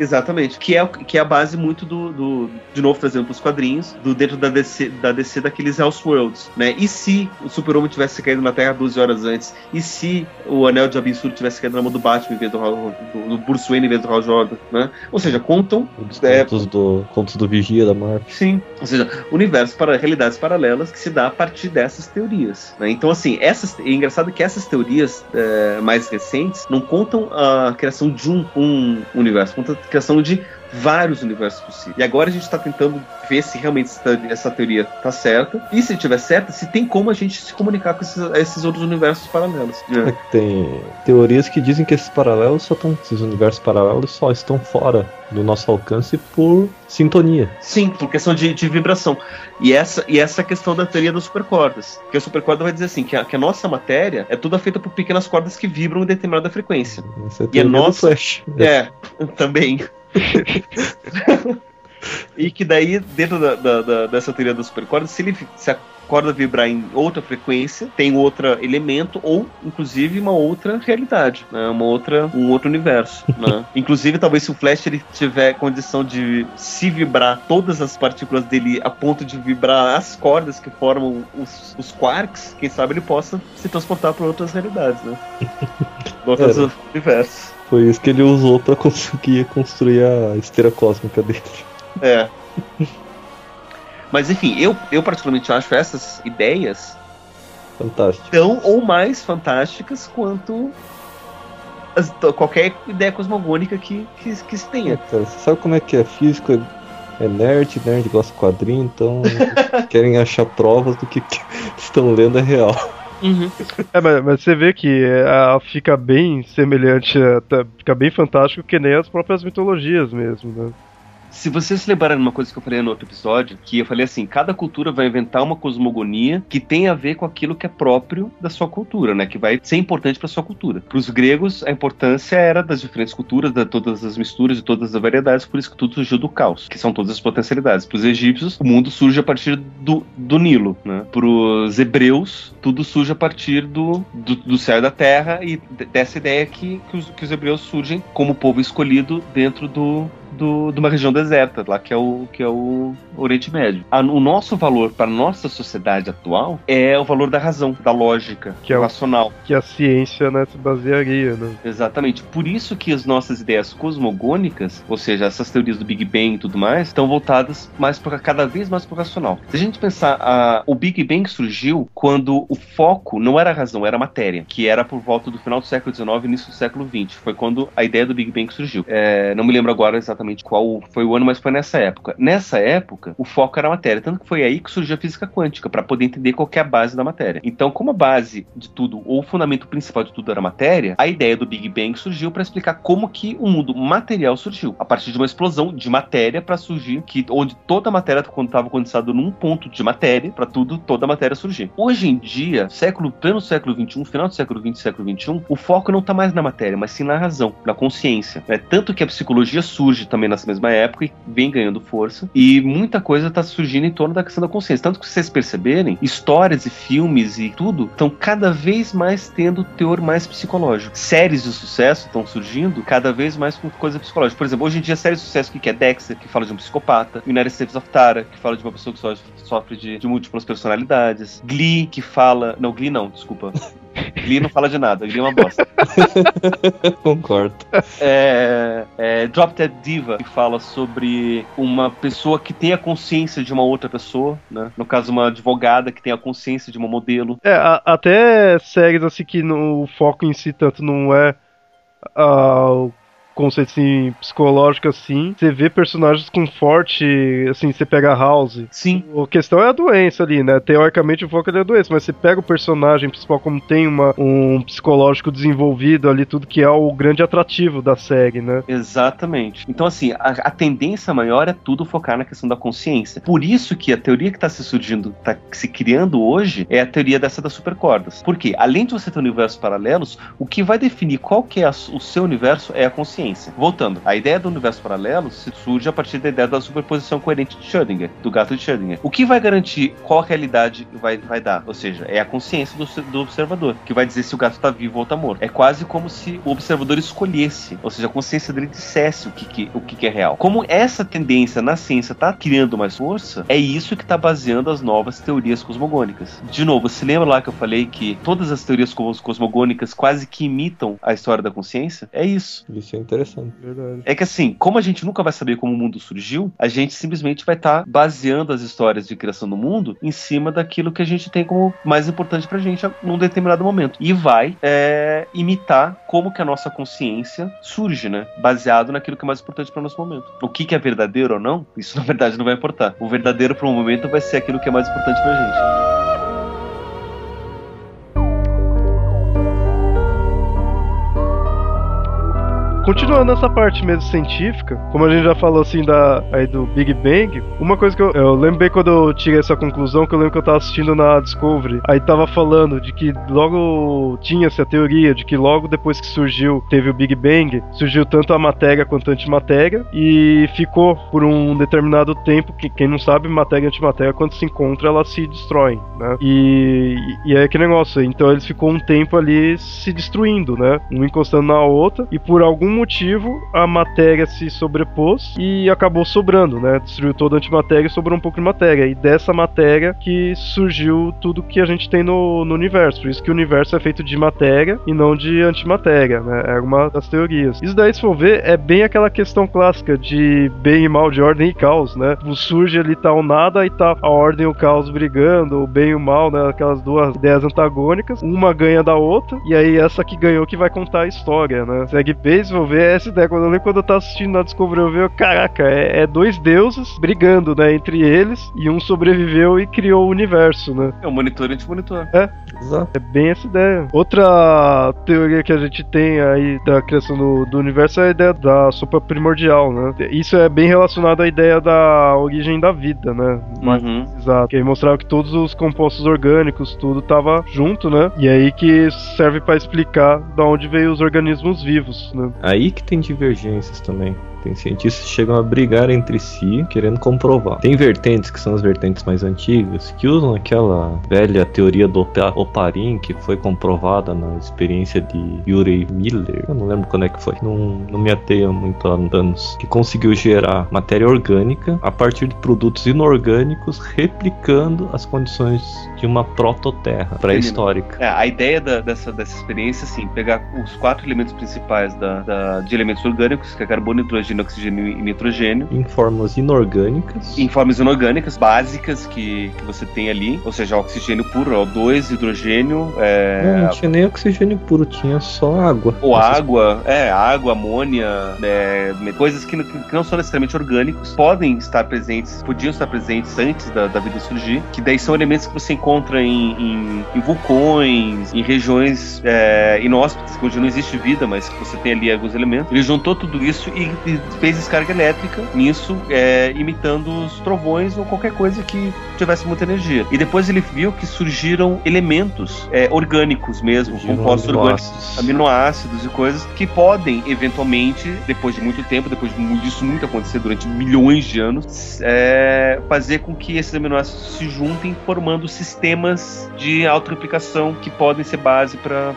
Exatamente. Que é, que é a base muito do, do de novo trazendo para os quadrinhos, do dentro da DC, da DC daqueles Elseworlds, né? E se o Super-Homem tivesse caído na Terra 12 horas antes? E se o Anel de Absurdo tivesse caído na mão do Batman em vez do, do, do Bruce Wayne em vez do Hal Jordan, né? Ou seja, contam... Os é, contos, do, contos do Vigia da Marvel. Sim. Ou seja, universos para realidades paralelas que se dá a partir dessas teorias, né? Então, assim, essas, é engraçado que essas teorias é, mais recentes não contam a criação de um, um universo, contam criação de vários universos possíveis. E agora a gente está tentando ver se realmente essa teoria está certa. E se estiver certa, se tem como a gente se comunicar com esses, esses outros universos paralelos. É. Tem teorias que dizem que esses paralelos só estão. Esses universos paralelos só estão fora do nosso alcance por sintonia. Sim, por questão de, de vibração. E essa, e essa é a questão da teoria das supercordas. Que a supercorda vai dizer assim: que a, que a nossa matéria é toda feita por pequenas cordas que vibram em determinada frequência. Essa é a e a nossa. É, <laughs> também. E que daí, dentro da, da, da, dessa teoria das supercordas, se, ele, se a corda vibrar em outra frequência, tem outro elemento ou, inclusive, uma outra realidade, né? uma outra, um outro universo. Né? <laughs> inclusive, talvez se o Flash ele tiver condição de se vibrar todas as partículas dele a ponto de vibrar as cordas que formam os, os quarks, quem sabe ele possa se transportar para outras realidades, né? <laughs> outros universos. Foi isso que ele usou para <laughs> conseguir construir a esteira cósmica dele. É. Mas enfim, eu, eu particularmente acho essas ideias tão ou mais fantásticas quanto as, qualquer ideia cosmogônica que, que, que se tenha. É, cara, você sabe como é que é físico? É, é nerd, nerd gosta de quadrinho, então <laughs> querem achar provas do que, que <laughs> estão lendo é real. Uhum. É, mas, mas você vê que é, fica bem semelhante, é, tá- fica bem fantástico que nem as próprias mitologias mesmo, né? Se vocês se lembrarem de uma coisa que eu falei no outro episódio, que eu falei assim, cada cultura vai inventar uma cosmogonia que tem a ver com aquilo que é próprio da sua cultura, né? Que vai ser importante para sua cultura. Para os gregos, a importância era das diferentes culturas, de todas as misturas, de todas as variedades, por isso que tudo surgiu do caos, que são todas as potencialidades. Para os egípcios, o mundo surge a partir do, do Nilo, né? Para os hebreus, tudo surge a partir do, do, do céu e da terra e de- dessa ideia que, que, os, que os hebreus surgem como povo escolhido dentro do, do, de uma região deserta, lá que é o, que é o Oriente Médio. O nosso valor para a nossa sociedade atual é o valor da razão, da lógica, Que é o- racional. Que a ciência né, se basearia, né? Exatamente. Por isso que as nossas ideias cosmogônicas, ou seja, essas teorias do Big Bang e tudo mais, estão voltadas mais para cada vez mais para o racional. Se a gente pensar, a- o Big Bang surgiu quando o foco não era a razão, era a matéria, que era por volta do final do século XIX e início do século XX. Foi quando a ideia do Big Bang surgiu. É, não me lembro agora exatamente qual foi o ano, mas foi nessa época. Nessa época, o foco era a matéria, tanto que foi aí que surgiu a física quântica, para poder entender qual é a base da matéria. Então, como a base de tudo, ou o fundamento principal de tudo era a matéria, a ideia do Big Bang surgiu para explicar como que o mundo material surgiu, a partir de uma explosão de matéria para surgir, que onde toda a matéria estava condensada num ponto de matéria, para tudo, toda a matéria surgir. Hoje em dia, século, pleno século XXI, final do século XX, século XXI, o foco não está mais na matéria, mas sim na razão, na consciência. né? Tanto que a psicologia surge também nessa mesma época e vem ganhando força, e muita coisa está surgindo em torno da questão da consciência. Tanto que vocês perceberem, histórias e filmes e tudo estão cada vez mais tendo teor mais psicológico. Séries de sucesso estão surgindo cada vez mais com coisa psicológica. Por exemplo, hoje em dia, séries de sucesso, que é Dexter, que fala de um psicopata, United States of Tara, que fala de uma pessoa que sofre de, de múltiplas personalidades, Glee, que fala. Não, Glee não, desculpa. <laughs> Glee não fala de nada, Glee é uma bosta. <laughs> Concordo. É, é, Drop Dead Diva, que fala sobre uma pessoa que tem a consciência de uma outra pessoa, né? No caso, uma advogada que tem a consciência de uma modelo. É, a- até séries assim que no, o foco em si tanto não é o conceito assim, psicológico assim, você vê personagens com forte, assim, você pega a House. Sim. A questão é a doença ali, né? Teoricamente o foco é a doença, mas você pega o personagem principal como tem uma, um psicológico desenvolvido ali, tudo que é o grande atrativo da série, né? Exatamente. Então, assim, a, a tendência maior é tudo focar na questão da consciência. Por isso que a teoria que está se surgindo, está se criando hoje, é a teoria dessa das supercordas. Por quê? Além de você ter universos paralelos, o que vai definir qual que é a- o seu universo é a consciência. Voltando, a ideia do universo paralelo surge a partir da ideia da superposição coerente de Schrödinger, do gato de Schrödinger. O que vai garantir qual realidade vai, vai dar? Ou seja, é a consciência do, do observador, que vai dizer se o gato está vivo ou está morto. É quase como se o observador escolhesse, ou seja, a consciência dele dissesse o que, que- o que, que é real. Como essa tendência na ciência está criando mais força, é isso que está baseando as novas teorias cosmogônicas. De novo, se lembra lá que eu falei que todas as teorias cos- cosmogônicas quase que imitam a história da consciência? É isso. É interessante. Verdade. É que assim, como a gente nunca vai saber como o mundo surgiu, a gente simplesmente vai estar baseando as histórias de criação do mundo em cima daquilo que a gente tem como mais importante pra gente num determinado momento. E vai é, imitar como que a nossa consciência surge, né? Baseado naquilo que é mais importante para nosso momento. O que, que é verdadeiro ou não, isso na verdade não vai importar. O verdadeiro para um momento vai ser aquilo que é mais importante pra gente. Continuando nessa parte mesmo científica, como a gente já falou assim da, aí do Big Bang, uma coisa que eu, eu lembrei quando eu tirei essa conclusão, que eu lembro que eu tava assistindo na Discovery, aí tava falando de que logo tinha essa teoria de que logo depois que surgiu, teve o Big Bang, surgiu tanto a matéria quanto a antimatéria e ficou por um determinado tempo, que quem não sabe, matéria e antimatéria quando se encontram elas se destroem, né? E, e é aquele negócio, então eles ficou um tempo ali se destruindo, né? Um encostando na outra e por algum motivo a matéria se sobrepôs e acabou sobrando, né? Destruiu toda a antimatéria e sobrou um pouco de matéria. E dessa matéria que surgiu tudo que a gente tem no, no universo. Por isso que o universo é feito de matéria e não de antimatéria, né? É uma das teorias. Isso daí, se for ver, é bem aquela questão clássica de bem e mal, de ordem e caos, né? Surge ali tá o nada e tá a ordem e o caos brigando, o bem e o mal, né? Aquelas duas ideias antagônicas. Uma ganha da outra, e aí essa que ganhou que vai contar a história, né? Segue bem, desenvolver é essa ideia. Quando eu lembro quando eu tava assistindo na Discovery, eu vi, caraca, é, é, dois deuses brigando, né, entre eles, e um sobreviveu e criou o universo, né? É um monitor e anti-monitor. É, Exato. É bem essa ideia. Outra teoria que a gente tem aí da criação do, do universo é a ideia da sopa primordial, né? Isso é bem relacionado à ideia da origem da vida, né? Uhum. Exato. Que aí mostrava que todos os compostos orgânicos, tudo tava junto, né? E aí que serve para explicar da onde veio os organismos vivos, né? Aí que tem divergências também. Tem cientistas que chegam a brigar entre si, querendo comprovar. Tem vertentes, que são as vertentes mais antigas, que usam aquela velha teoria do Oparin, que foi comprovada na experiência de Yuri Miller. Eu não lembro quando é que foi. Não, não me ateia muito a anos. Que conseguiu gerar matéria orgânica a partir de produtos inorgânicos, replicando as condições de uma prototerra pré-histórica. É, a ideia da, dessa, dessa experiência, assim, pegar os quatro elementos principais da, da, de elementos orgânicos, que é carbono, hidrogênio, oxigênio e nitrogênio. Em formas inorgânicas. Em formas inorgânicas, básicas que, que você tem ali, ou seja, oxigênio puro, O2, hidrogênio. É... Não, não tinha nem oxigênio puro, tinha só água. Ou água, é, água, amônia, é, coisas que, que, não são necessariamente orgânicos, podem estar presentes, podiam estar presentes antes da, da vida surgir, que daí são elementos que você encontra encontra em, em, em vulcões, em regiões é, inóspitas, onde não existe vida, mas você tem ali alguns elementos. Ele juntou tudo isso e, e fez descarga elétrica nisso, é, imitando os trovões ou qualquer coisa que tivesse muita energia. E depois ele viu que surgiram elementos é, orgânicos mesmo, surgiram compostos orgânicos, aminoácidos e coisas que podem, eventualmente, depois de muito tempo, depois disso muito acontecer durante milhões de anos, é, fazer com que esses aminoácidos se juntem formando sistemas de auto-replicação que podem ser base para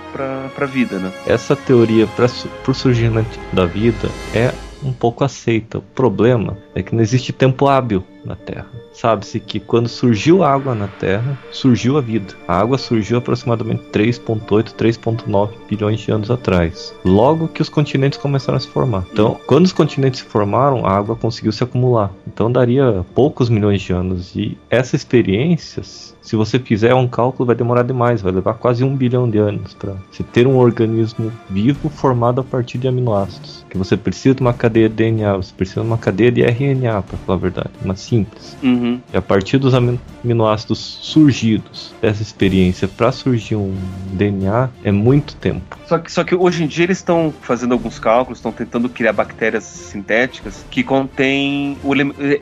a vida, né? Essa teoria para o surgimento da vida é um pouco aceita. O problema é que não existe tempo hábil na Terra. Sabe-se que quando surgiu a água na Terra, surgiu a vida. A água surgiu aproximadamente 3,8, 3,9 bilhões de anos atrás. Logo que os continentes começaram a se formar. Então, quando os continentes se formaram, a água conseguiu se acumular. Então, daria poucos milhões de anos. E essa experiência, se você fizer um cálculo, vai demorar demais. Vai levar quase um bilhão de anos para se ter um organismo vivo formado a partir de aminoácidos. Que você precisa de uma cadeia de DNA, você precisa de uma cadeia de RNA, para falar a verdade. Uma simples. Uhum. E a partir dos aminoácidos surgidos dessa experiência para surgir um DNA é muito tempo. Só que, só que hoje em dia eles estão fazendo alguns cálculos, estão tentando criar bactérias sintéticas que contêm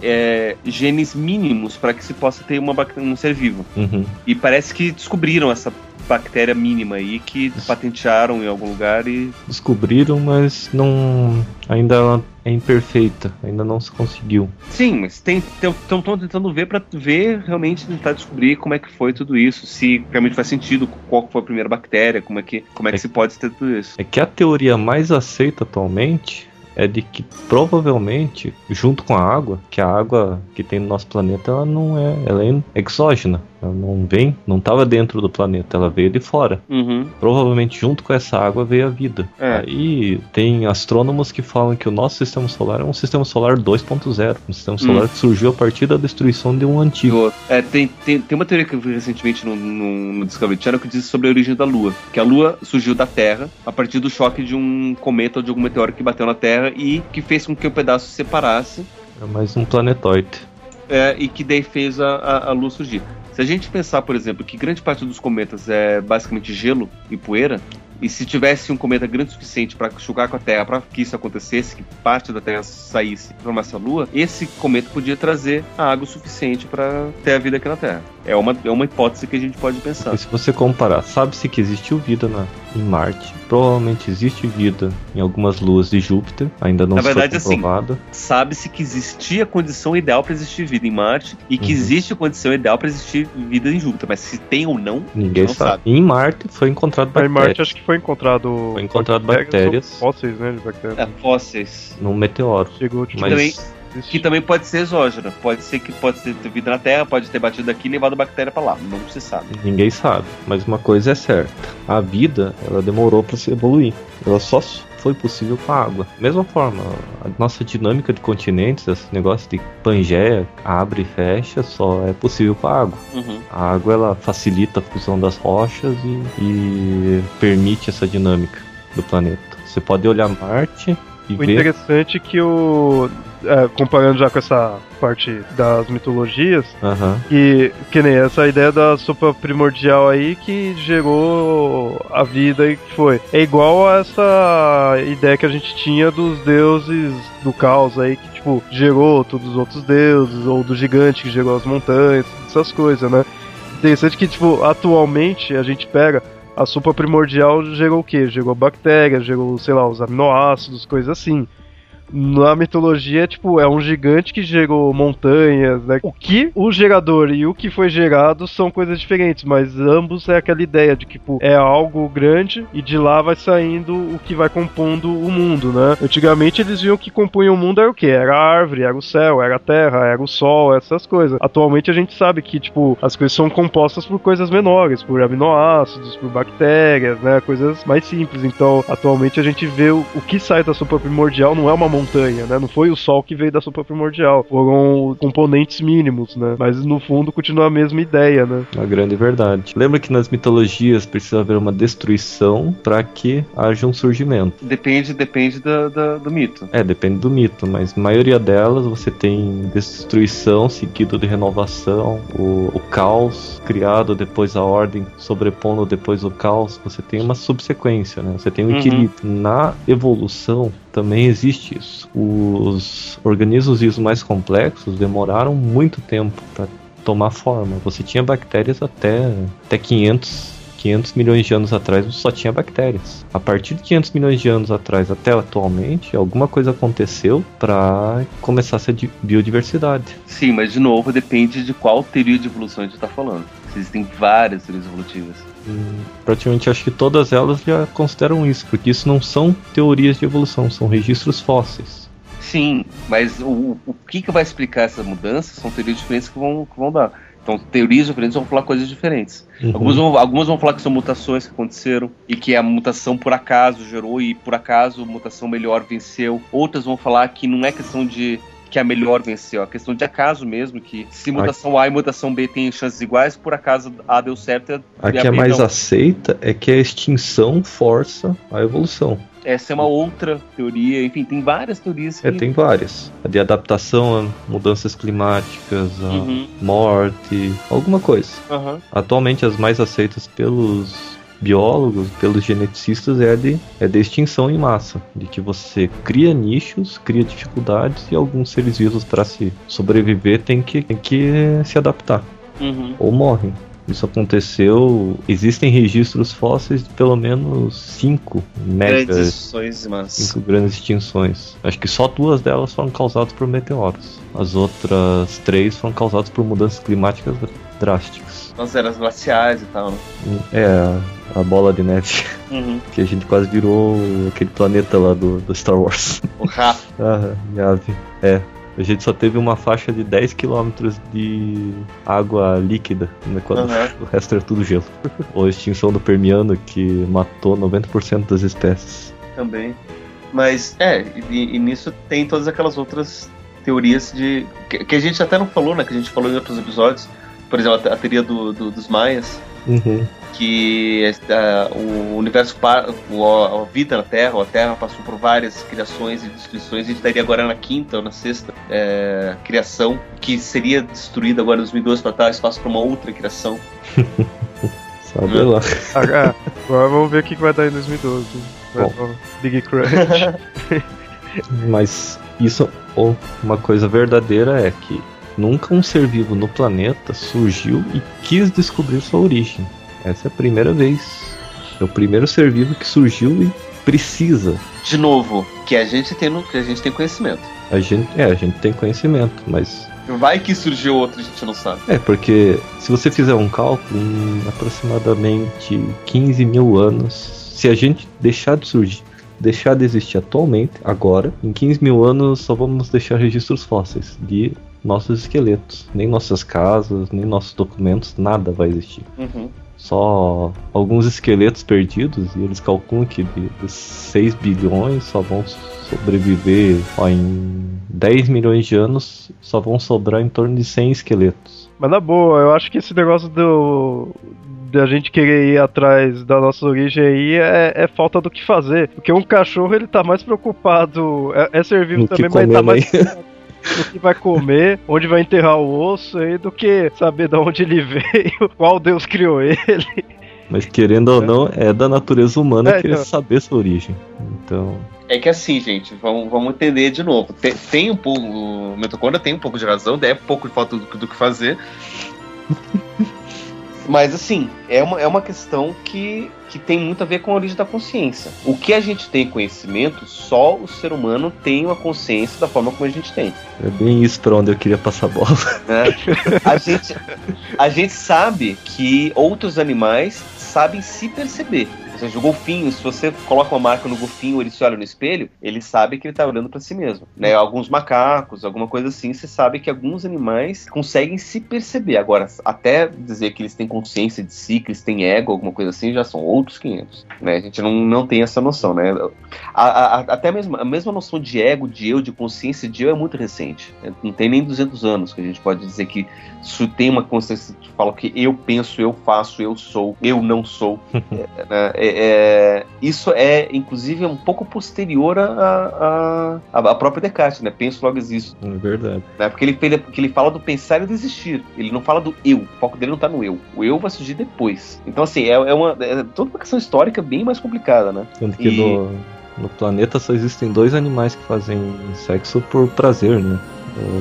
é, genes mínimos para que se possa ter uma, um ser vivo. Uhum. E parece que descobriram essa bactéria mínima aí que patentearam em algum lugar e. Descobriram, mas não. Ainda ela é imperfeita, ainda não se conseguiu. Sim, mas estão tentando ver para ver realmente tentar descobrir como é que foi tudo isso, se realmente faz sentido, qual foi a primeira bactéria, como é que, como é que é, se pode ter tudo isso. É que a teoria mais aceita atualmente é de que provavelmente, junto com a água, que a água que tem no nosso planeta, ela não é, ela é exógena. Ela não vem, não estava dentro do planeta, ela veio de fora. Uhum. Provavelmente junto com essa água veio a vida. É. Aí tem astrônomos que falam que o nosso sistema solar é um sistema solar 2.0, um sistema solar uhum. que surgiu a partir da destruição de um antigo. É, tem, tem, tem uma teoria que eu vi recentemente no, no, no Discovery Channel que diz sobre a origem da Lua. Que a Lua surgiu da Terra a partir do choque de um cometa ou de algum meteoro que bateu na Terra e que fez com que o pedaço se separasse. É mais um planetoide. É, e que daí fez a, a, a Lua surgir. Se a gente pensar, por exemplo, que grande parte dos cometas é basicamente gelo e poeira, e se tivesse um cometa grande o suficiente para chocar com a Terra, para que isso acontecesse, que parte da Terra saísse e formasse a Lua, esse cometa podia trazer a água suficiente para ter a vida aqui na Terra. É uma, é uma hipótese que a gente pode pensar. E se você comparar, sabe-se que existiu vida na, em Marte, provavelmente existe vida em algumas luas de Júpiter, ainda não na verdade, foi comprovada. Assim, sabe-se que existia a condição ideal para existir vida em Marte e que uhum. existe a condição ideal para existir vida em Júpiter, mas se tem ou não, ninguém não sabe. sabe. Em Marte foi encontrado bactérias. Em Marte acho que foi encontrado. Foi encontrado bactérias. Fósseis, né? De bactérias. É, fósseis. Num meteoro. Chegou tipo, mas... também que também pode ser exógena. Pode ser que pode ter vida na Terra, pode ter batido aqui e levado a bactéria para lá. Não se sabe. Ninguém sabe. Mas uma coisa é certa: a vida ela demorou para se evoluir. Ela só foi possível com a água. Mesma forma, a nossa dinâmica de continentes, esse negócio de Pangeia, abre e fecha, só é possível com a água. Uhum. A água ela facilita a fusão das rochas e, e permite essa dinâmica do planeta. Você pode olhar Marte e O ver. interessante é que o. é, comparando já com essa parte das mitologias, que, que nem essa ideia da sopa primordial aí que gerou a vida e que foi. É igual a essa ideia que a gente tinha dos deuses do caos aí, que tipo, gerou todos os outros deuses, ou do gigante que gerou as montanhas, essas coisas, né? Interessante que, tipo, atualmente a gente pega. A sopa primordial gerou o quê? Gerou bactérias, gerou, sei lá, os aminoácidos, coisas assim. Na mitologia, tipo, é um gigante que gerou montanhas, né? O que o gerador e o que foi gerado são coisas diferentes, mas ambos é aquela ideia de que, tipo, é algo grande e de lá vai saindo o que vai compondo o mundo, né? Antigamente eles viam que compunha o mundo era o quê? Era a árvore, era o céu, era a terra, era o sol, essas coisas. Atualmente a gente sabe que, tipo, as coisas são compostas por coisas menores, por aminoácidos, por bactérias, né? Coisas mais simples. Então, atualmente a gente vê o, o que sai da sopa primordial não é uma montanha, né? Não foi o sol que veio da sopa primordial. Foram componentes mínimos, né? Mas no fundo continua a mesma ideia, né? Uma grande verdade. Lembra que nas mitologias precisa haver uma destruição para que haja um surgimento. Depende, depende da- da- do mito. É, depende do mito, mas a maioria delas você tem destruição seguido de renovação, o, o caos criado, depois a ordem sobrepondo depois o caos. Você tem uma subsequência, né? Você tem um Uhum. equilíbrio. Na evolução também existe isso. Os organismos vivos mais complexos demoraram muito tempo para tomar forma. Você tinha bactérias até, até 500 500 milhões de anos atrás só tinha bactérias. A partir de 500 milhões de anos atrás até atualmente, alguma coisa aconteceu para começar essa di- biodiversidade. Sim, mas de novo depende de qual teoria de evolução a gente tá falando. Existem várias teorias evolutivas. Hum, Praticamente acho que todas elas já consideram isso, porque isso não são teorias de evolução, são registros fósseis. Sim, mas o, o que, que vai explicar essa mudança são teorias diferentes que vão, que vão dar. Então, teorias diferentes vão falar coisas diferentes. Uhum. Algumas, vão, algumas vão falar que são mutações que aconteceram e que a mutação por acaso gerou e por acaso a mutação melhor venceu. Outras vão falar que não é questão de que a melhor venceu, é questão de acaso mesmo, que se mutação A e mutação B têm chances iguais, por acaso A deu certo e a, A que é B mais não. aceita é que a extinção força a evolução. Essa é uma outra teoria, enfim, tem várias teorias que... É, tem várias. A de adaptação a mudanças climáticas, a Uhum, morte, alguma coisa. aham. Atualmente as mais aceitas pelos biólogos, pelos geneticistas é de, é de extinção em massa, de que você cria nichos, cria dificuldades e alguns seres vivos para se sobreviver tem que, tem que se adaptar Uhum. ou morrem. Isso aconteceu. Existem registros fósseis de pelo menos cinco Grandes megas, extinções, mas... cinco grandes extinções. Acho que só duas delas foram causadas por meteoros. As outras três foram causadas por mudanças climáticas drásticas. Nas eras glaciais e tal, né? É, a, bola de neve. Uhum. <laughs> Que a gente quase virou aquele planeta lá do, do Star Wars. O Ra. <laughs> ah, Yavin. É. A gente só teve uma faixa de 10 km de água líquida, né, quando Aham. <laughs> o resto era tudo gelo. <laughs> Ou a extinção do Permiano, que matou 90% das espécies. também. Mas, é, e, e nisso tem todas aquelas outras teorias de. Que, que a gente até não falou, né? Que a gente falou em outros episódios. Por exemplo, a, teoria do, do- dos Maias, Uhum. que ah, o universo, o, a, vida na Terra, a Terra passou por várias criações e destruições, a gente estaria agora na quinta ou na sexta é, criação, que seria destruída agora em 2012 para dar espaço para uma outra criação. <laughs> Sabe lá. Ah, é. Agora vamos ver o que vai dar em 2012. Vai Bom. Big Crunch. <laughs> Mas isso, ou uma coisa verdadeira é que nunca um ser vivo no planeta surgiu e quis descobrir sua origem. Essa é a primeira vez. É o primeiro ser vivo que surgiu e precisa. De novo, que a gente tem, no, que a gente tem conhecimento. A gente, é, a gente tem conhecimento, mas Vai que surgiu outro, a gente não sabe. é porque se você fizer um cálculo em aproximadamente 15 mil anos, se a gente deixar de surgir, deixar de existir atualmente, agora, em 15 mil anos só vamos deixar registros fósseis de nossos esqueletos. Nem nossas casas, nem nossos documentos, nada vai existir. Uhum. só alguns esqueletos perdidos, e eles calculam que dos 6 bilhões só vão sobreviver ó, em 10 milhões de anos, só vão sobrar em torno de 100 esqueletos. Mas na boa, eu acho que esse negócio do, da gente querer ir atrás da nossa origem aí é, é, falta do que fazer. Porque um cachorro ele tá mais preocupado. É, é ser vivo No também, mas tá comer, mais no que vai comer, onde vai enterrar o osso aí, do que saber de onde ele <laughs> veio, qual Deus criou ele. Mas querendo ou não, é da natureza humana É, querer então. saber sua origem. Então, É que assim, gente, vamos, vamos entender de novo. Tem, tem um pouco. O Mitocôndria tem um pouco de razão, é pouco de falta do, do que fazer. Mas assim, é uma, é uma questão que, que tem muito a ver com a origem da consciência. O que a gente tem conhecimento, só o ser humano tem uma consciência da forma como a gente tem. é bem isso pra onde eu queria passar a bola. né? A gente, a gente sabe que outros animais sabem se perceber. Ou seja, o golfinho, se você coloca uma marca no golfinho, ele se olha no espelho, ele sabe que ele está olhando para si mesmo. Né? Alguns macacos, alguma coisa assim, você sabe que alguns animais conseguem se perceber. Agora, até dizer que eles têm consciência de si, que eles têm ego, alguma coisa assim, já são outros 500. Né? A gente não, não tem essa noção, né? A, a- até mesmo a mesma noção de ego, de eu, de consciência de eu é muito recente. né? Não tem nem 200 anos que a gente pode dizer que isso tem uma consciência que fala que eu penso, eu faço, eu sou, eu não sou. <laughs> É, né? É- é- isso é, inclusive, um pouco posterior a, a, a, a própria Descartes, né? Penso, logo existo. É verdade. Né? Porque, ele, ele, porque ele fala do pensar e do existir. Ele não fala do eu. O foco dele não tá no eu. O eu vai surgir depois. Então, assim, é, é uma, é toda uma questão histórica bem mais complicada, né? Tanto que E- no, no planeta só existem dois animais que fazem sexo por prazer, né?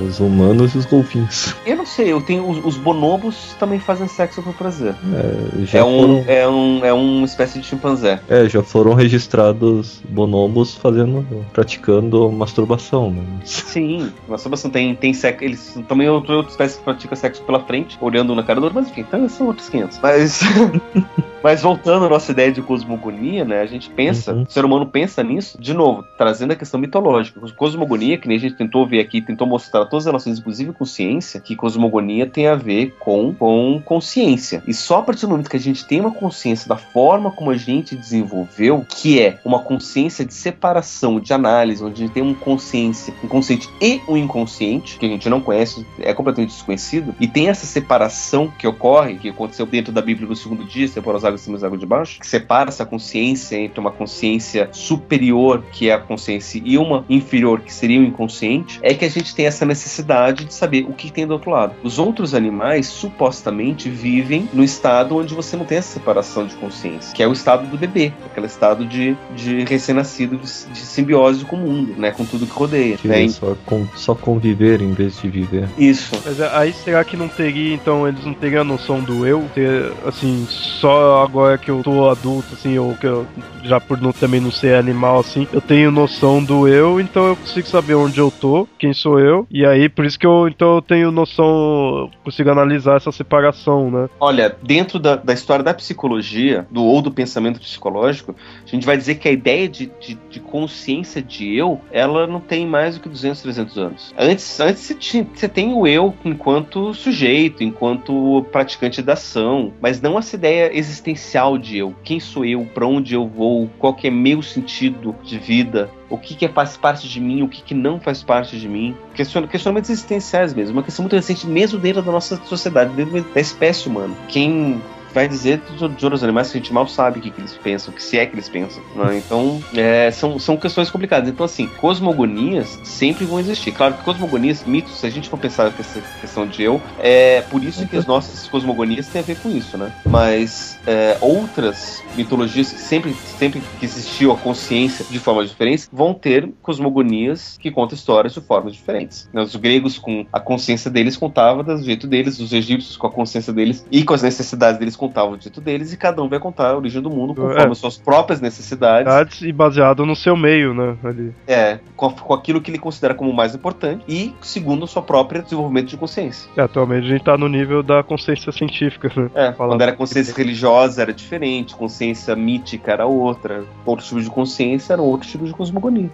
Os humanos e os golfinhos. <laughs> Eu não sei, eu tenho os, os bonobos também fazem sexo por prazer. É, já, É um, foram, é, um, é uma espécie de chimpanzé. é, já foram registrados bonobos fazendo, praticando masturbação. Né? <laughs> Sim, masturbação tem, tem sexo. Eles também é outra outra espécie que pratica sexo pela frente, olhando na cara do outro, mas enfim, então são outros 500. Mas. <laughs> Mas voltando à nossa ideia de cosmogonia, né? A gente pensa, Uhum. o ser humano pensa nisso, de novo, trazendo a questão mitológica. Cosmogonia, que nem a gente tentou ver aqui, tentou mostrar todas as relações, inclusive com ciência, que cosmogonia tem a ver com, com consciência. E só a partir do momento que a gente tem uma consciência da forma como a gente desenvolveu, que é uma consciência de separação, de análise, onde a gente tem um consciência, um consciente e um inconsciente, que a gente não conhece, é completamente desconhecido, e tem essa separação que ocorre, que aconteceu dentro da Bíblia no segundo dia, separar as águas de cima e as águas de baixo, que separa essa consciência entre uma consciência superior, que é a consciência, e uma inferior, que seria o inconsciente, é que a gente tem essa necessidade de saber o que tem do outro lado. Os outros animais, supostamente, vivem no estado onde você não tem essa separação de consciência, que é o estado do bebê, aquele estado de, de recém-nascido, de, de simbiose com o mundo, né, com tudo que rodeia. Que né? é só, con- só conviver em vez de viver. Isso. Mas aí será que não teria, então, eles não teriam a noção do eu? Ter, assim, só agora que eu tô adulto, assim, ou que eu, já por não, também não ser animal, assim, eu tenho noção do eu, então eu consigo saber onde eu tô, quem sou eu, e aí por isso que eu, então, eu tenho noção, consigo analisar essa separação, né? Olha, dentro da, da história da psicologia, do ou do pensamento psicológico, a gente vai dizer que a ideia de, de, de consciência de eu, ela não tem mais do que 200, 300 anos. Antes, antes você, tinha- você tem o eu enquanto sujeito, enquanto praticante da ação, mas não essa ideia existencial de eu. Quem sou eu? Para onde eu vou? Qual que é meu sentido de vida? O que, que faz parte de mim? O que, que não faz parte de mim? Questiona- questionamentos existenciais mesmo. Uma questão muito recente, mesmo dentro da nossa sociedade, dentro da espécie humana. Quem vai dizer de outros animais que a gente mal sabe o que, que eles pensam, que se é que eles pensam. né? Então, é, são, são questões complicadas. Então, assim, cosmogonias sempre vão existir. Claro que cosmogonias, mitos, se a gente for pensar nessa questão de eu, é por isso que as nossas cosmogonias têm a ver com isso, né? Mas é, outras mitologias sempre, sempre que existiu a consciência de formas diferentes vão ter cosmogonias que contam histórias de formas diferentes. né? Os gregos, com a consciência deles, contavam do jeito deles, os egípcios, com a consciência deles e com as necessidades deles, contavam do jeito deles, e cada um vai contar a origem do mundo conforme É. as suas próprias necessidades. E baseado no seu meio, né? Ali. É, com, com aquilo que ele considera como mais importante e segundo o seu próprio desenvolvimento de consciência. E atualmente a gente tá no nível da consciência científica, né? É, Falando- quando era consciência religiosa era diferente, consciência mítica era outra, outro tipo de consciência era outro tipo de cosmogonia.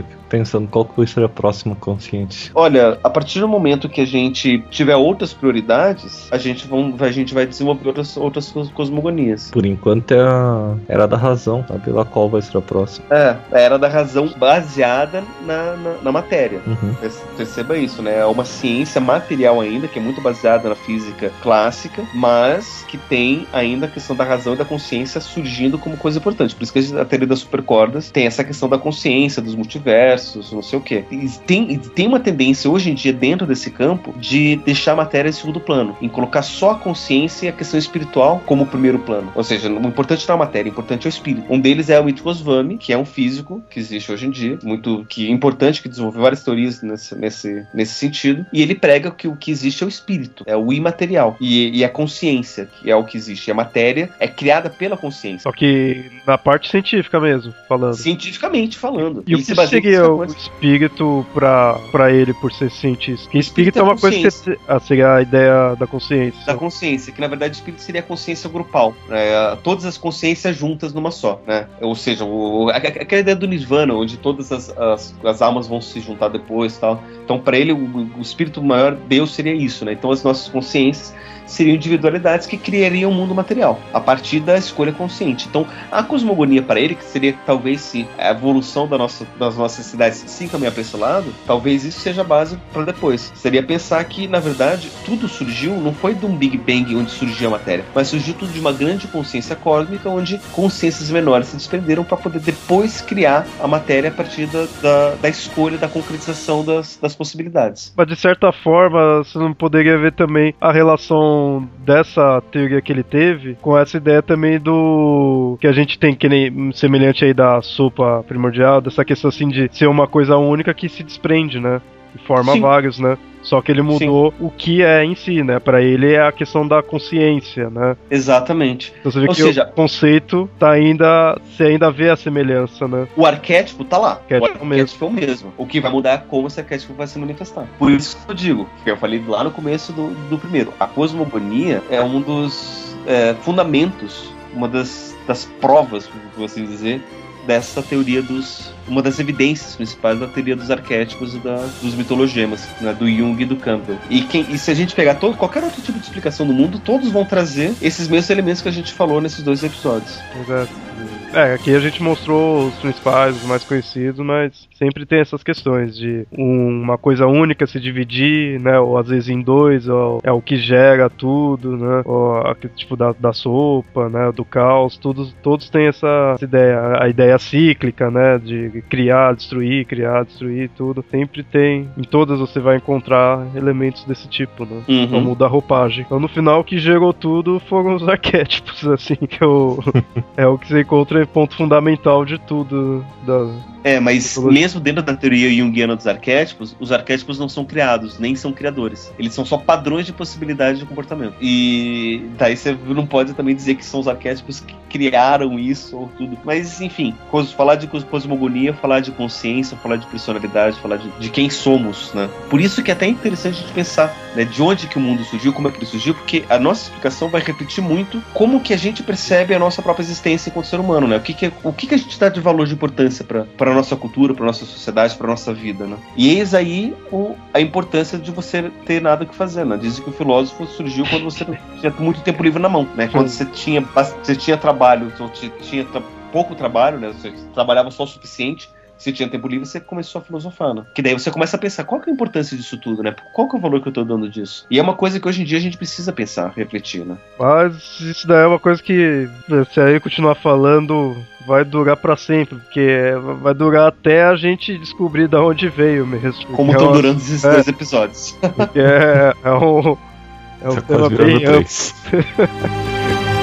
Eu fico pensando qual que vai ser a próxima consciência. Olha, a partir do momento que a gente tiver outras prioridades, a gente, vão, a gente vai desenvolver outras, outras cosmogonias. Por enquanto é a era da razão, sabe lá qual vai ser a próxima. É, a era da razão baseada na, na, na matéria. Uhum. Perceba isso, né? É uma ciência material ainda, que é muito baseada na física clássica, mas que tem ainda a questão da razão e da consciência surgindo como coisa importante. Por isso que a teoria das supercordas tem essa questão da consciência, dos multiversos, não sei o quê. Tem, tem uma tendência hoje em dia dentro desse campo de deixar a matéria em segundo plano, em colocar só a consciência e a questão espiritual como primeiro plano. Ou seja, o importante não é a matéria, o importante é o espírito. Um deles é o It Goswami, que é um físico que existe hoje em dia, muito que é importante, que desenvolveu várias teorias nesse, nesse, nesse sentido. E ele prega que o que existe é o espírito, é o imaterial e, e a consciência, que é o que existe. A matéria é criada pela consciência. Só que na parte científica mesmo, falando. Cientificamente falando. E, e o que seria o espírito pra, pra ele por ser cientista? Que espírito, é uma coisa que ah, seria a ideia da consciência. Da consciência, que na verdade o espírito seria a consciência grupal. Né? Todas as consciências juntas numa só. Né? Ou seja, o, aquela ideia do Nirvana, onde todas as, as, as almas vão se juntar depois tal. Então, para ele, o, o espírito maior, Deus seria isso. Né? Então, as nossas consciências seriam individualidades que criariam o um mundo material a partir da escolha consciente. Então, a cosmogonia para ele, que seria talvez se a evolução da nossa, das nossas cidades se caminhar para esse lado, talvez isso seja a base para depois. Seria pensar que, na verdade, tudo surgiu, não foi de um Big Bang onde surgiu a matéria, mas surgiu tudo de uma grande consciência cósmica onde consciências menores se desprenderam para poder depois criar a matéria a partir da, da, da escolha, da concretização das, das possibilidades. Mas de certa forma, você não poderia ver também a relação dessa teoria que ele teve com essa ideia também do que a gente tem que nem semelhante aí da sopa primordial, dessa questão assim de ser uma coisa única que se desprende, né? E forma Sim. vários, né? Só que ele mudou Sim. o que é em si, né? Para ele é a questão da consciência, né? Exatamente. Então você vê Ou que seja, o conceito tá ainda. Você ainda vê a semelhança, né? O arquétipo tá lá. Arquétipo o arquétipo é o mesmo. O que vai mudar é como esse arquétipo vai se manifestar. Por isso que eu digo, que eu falei lá no começo do, do primeiro. A cosmogonia é um dos é, fundamentos, uma das, das provas, por assim dizer, dessa teoria dos. Uma das evidências principais da teoria dos arquétipos e da, dos mitologemas, né, do Jung e do Campbell. E, quem, e se a gente pegar todo, qualquer outro tipo de explicação do mundo, todos vão trazer esses mesmos elementos que a gente falou nesses dois episódios. Exato. É, aqui a gente mostrou os principais, os mais conhecidos, mas sempre tem essas questões de uma coisa única se dividir, né? Ou às vezes em dois, ou é o que gera tudo, né? Ou tipo da, da sopa, né? Do caos, todos, todos têm essa ideia, a ideia cíclica, né? De criar, destruir, criar, destruir, tudo. Sempre tem, em todas você vai encontrar elementos desse tipo, né? Uhum. Como o da roupagem. Então no final o que gerou tudo foram os <laughs> arquétipos, assim, que eu, <laughs> é o que você encontra ponto fundamental de tudo. Da, é, mas mesmo dentro da teoria junguiana dos arquétipos, os arquétipos não são criados, nem são criadores. Eles são só padrões de possibilidade de comportamento. E daí você não pode também dizer que são os arquétipos que criaram isso ou tudo. Mas, enfim, falar de cosmogonia, falar de consciência, falar de personalidade, falar de, de quem somos, né? Por isso que é até interessante a gente pensar, né, de onde que o mundo surgiu, como é que ele surgiu, porque a nossa explicação vai repetir muito como que a gente percebe a nossa própria existência enquanto ser humano, né? O que que, o que, que a gente dá de valor de importância para a nossa cultura, para nossa sociedade, para nossa vida, né? E eis aí o, a importância de você ter nada o que fazer, né? Dizem que o filósofo surgiu quando você <laughs> tinha muito tempo livre na mão, né? Quando você tinha, você tinha trabalho, você tinha pouco trabalho, né? Você trabalhava só o suficiente você tinha tempo livre, você começou a filosofar, né? Que daí você começa a pensar, qual que é a importância disso tudo, né? Qual que é o valor que eu tô dando disso? E é uma coisa que hoje em dia a gente precisa pensar, refletir, né? Mas isso daí é uma coisa que, se aí continuar falando, vai durar para sempre, porque vai durar até a gente descobrir de onde veio mesmo. Como estão é durando esses é, dois episódios. <laughs> É, é um, é um tema bem amplo. <laughs>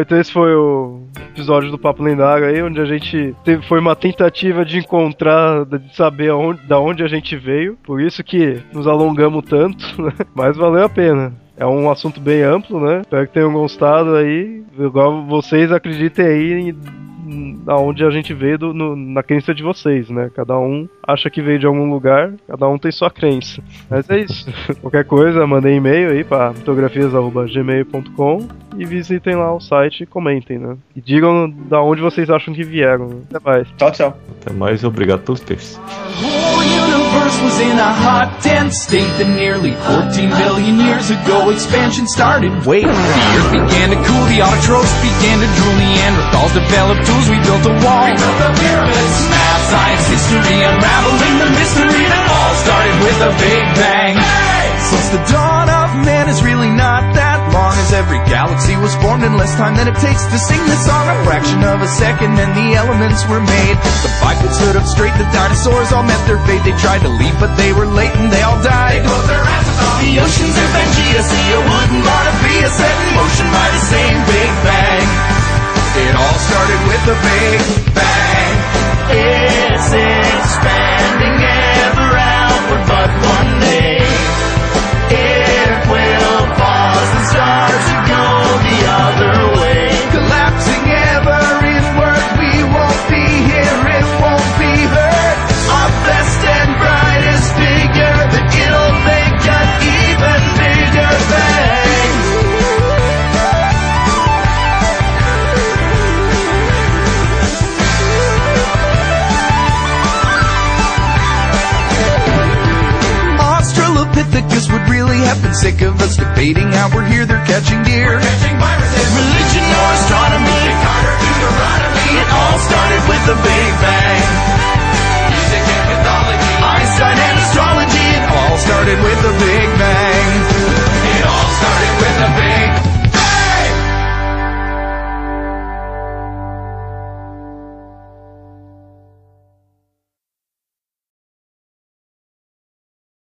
Então esse foi o episódio do Papo Lendário aí, onde a gente teve, foi uma tentativa de encontrar, de saber aonde, da onde a gente veio. Por isso que nos alongamos tanto, <laughs> né? Mas valeu a pena. É um assunto bem amplo, né? Espero que tenham gostado aí. Igual vocês acreditem aí aonde a gente veio do, no, na crença de vocês, né? Cada um acha que veio de algum lugar, cada um tem sua crença. Mas é isso. <laughs> Qualquer coisa, mandem e-mail aí para fotografias.gmail.com e visitem lá o site e comentem, né? E digam da onde vocês acham que vieram. Né? Até mais. Tchau, tchau. Até mais, obrigado pelos textos. universe was in a hot, dense state that nearly 14 billion years ago expansion started. Wait, the earth began to cool, the autotrophs began to drool, Neanderthals developed tools, we built a wall. We built the pyramids. Math, science, history, unraveling the mystery that all started with a big bang. Since the dawn of man is really not that long as every galaxy was formed in less time than it takes to sing this song. A fraction of a second and the elements were made. The bipeds stood up straight, the dinosaurs all met their fate. They tried to leave, but they were late and they all died. They closed their asses off. The oceans of Pangea, see a wooden Bonavia set in motion by the same Big Bang. It all started with a Big Bang. It's expanding that this would really happen. Sick of us debating how we're here, they're catching deer. We're catching viruses. Religion or astronomy, Descartes, Deuteronomy, it all started with the Big Bang. Music and mythology, Einstein and astrology, it all started with the Big Bang.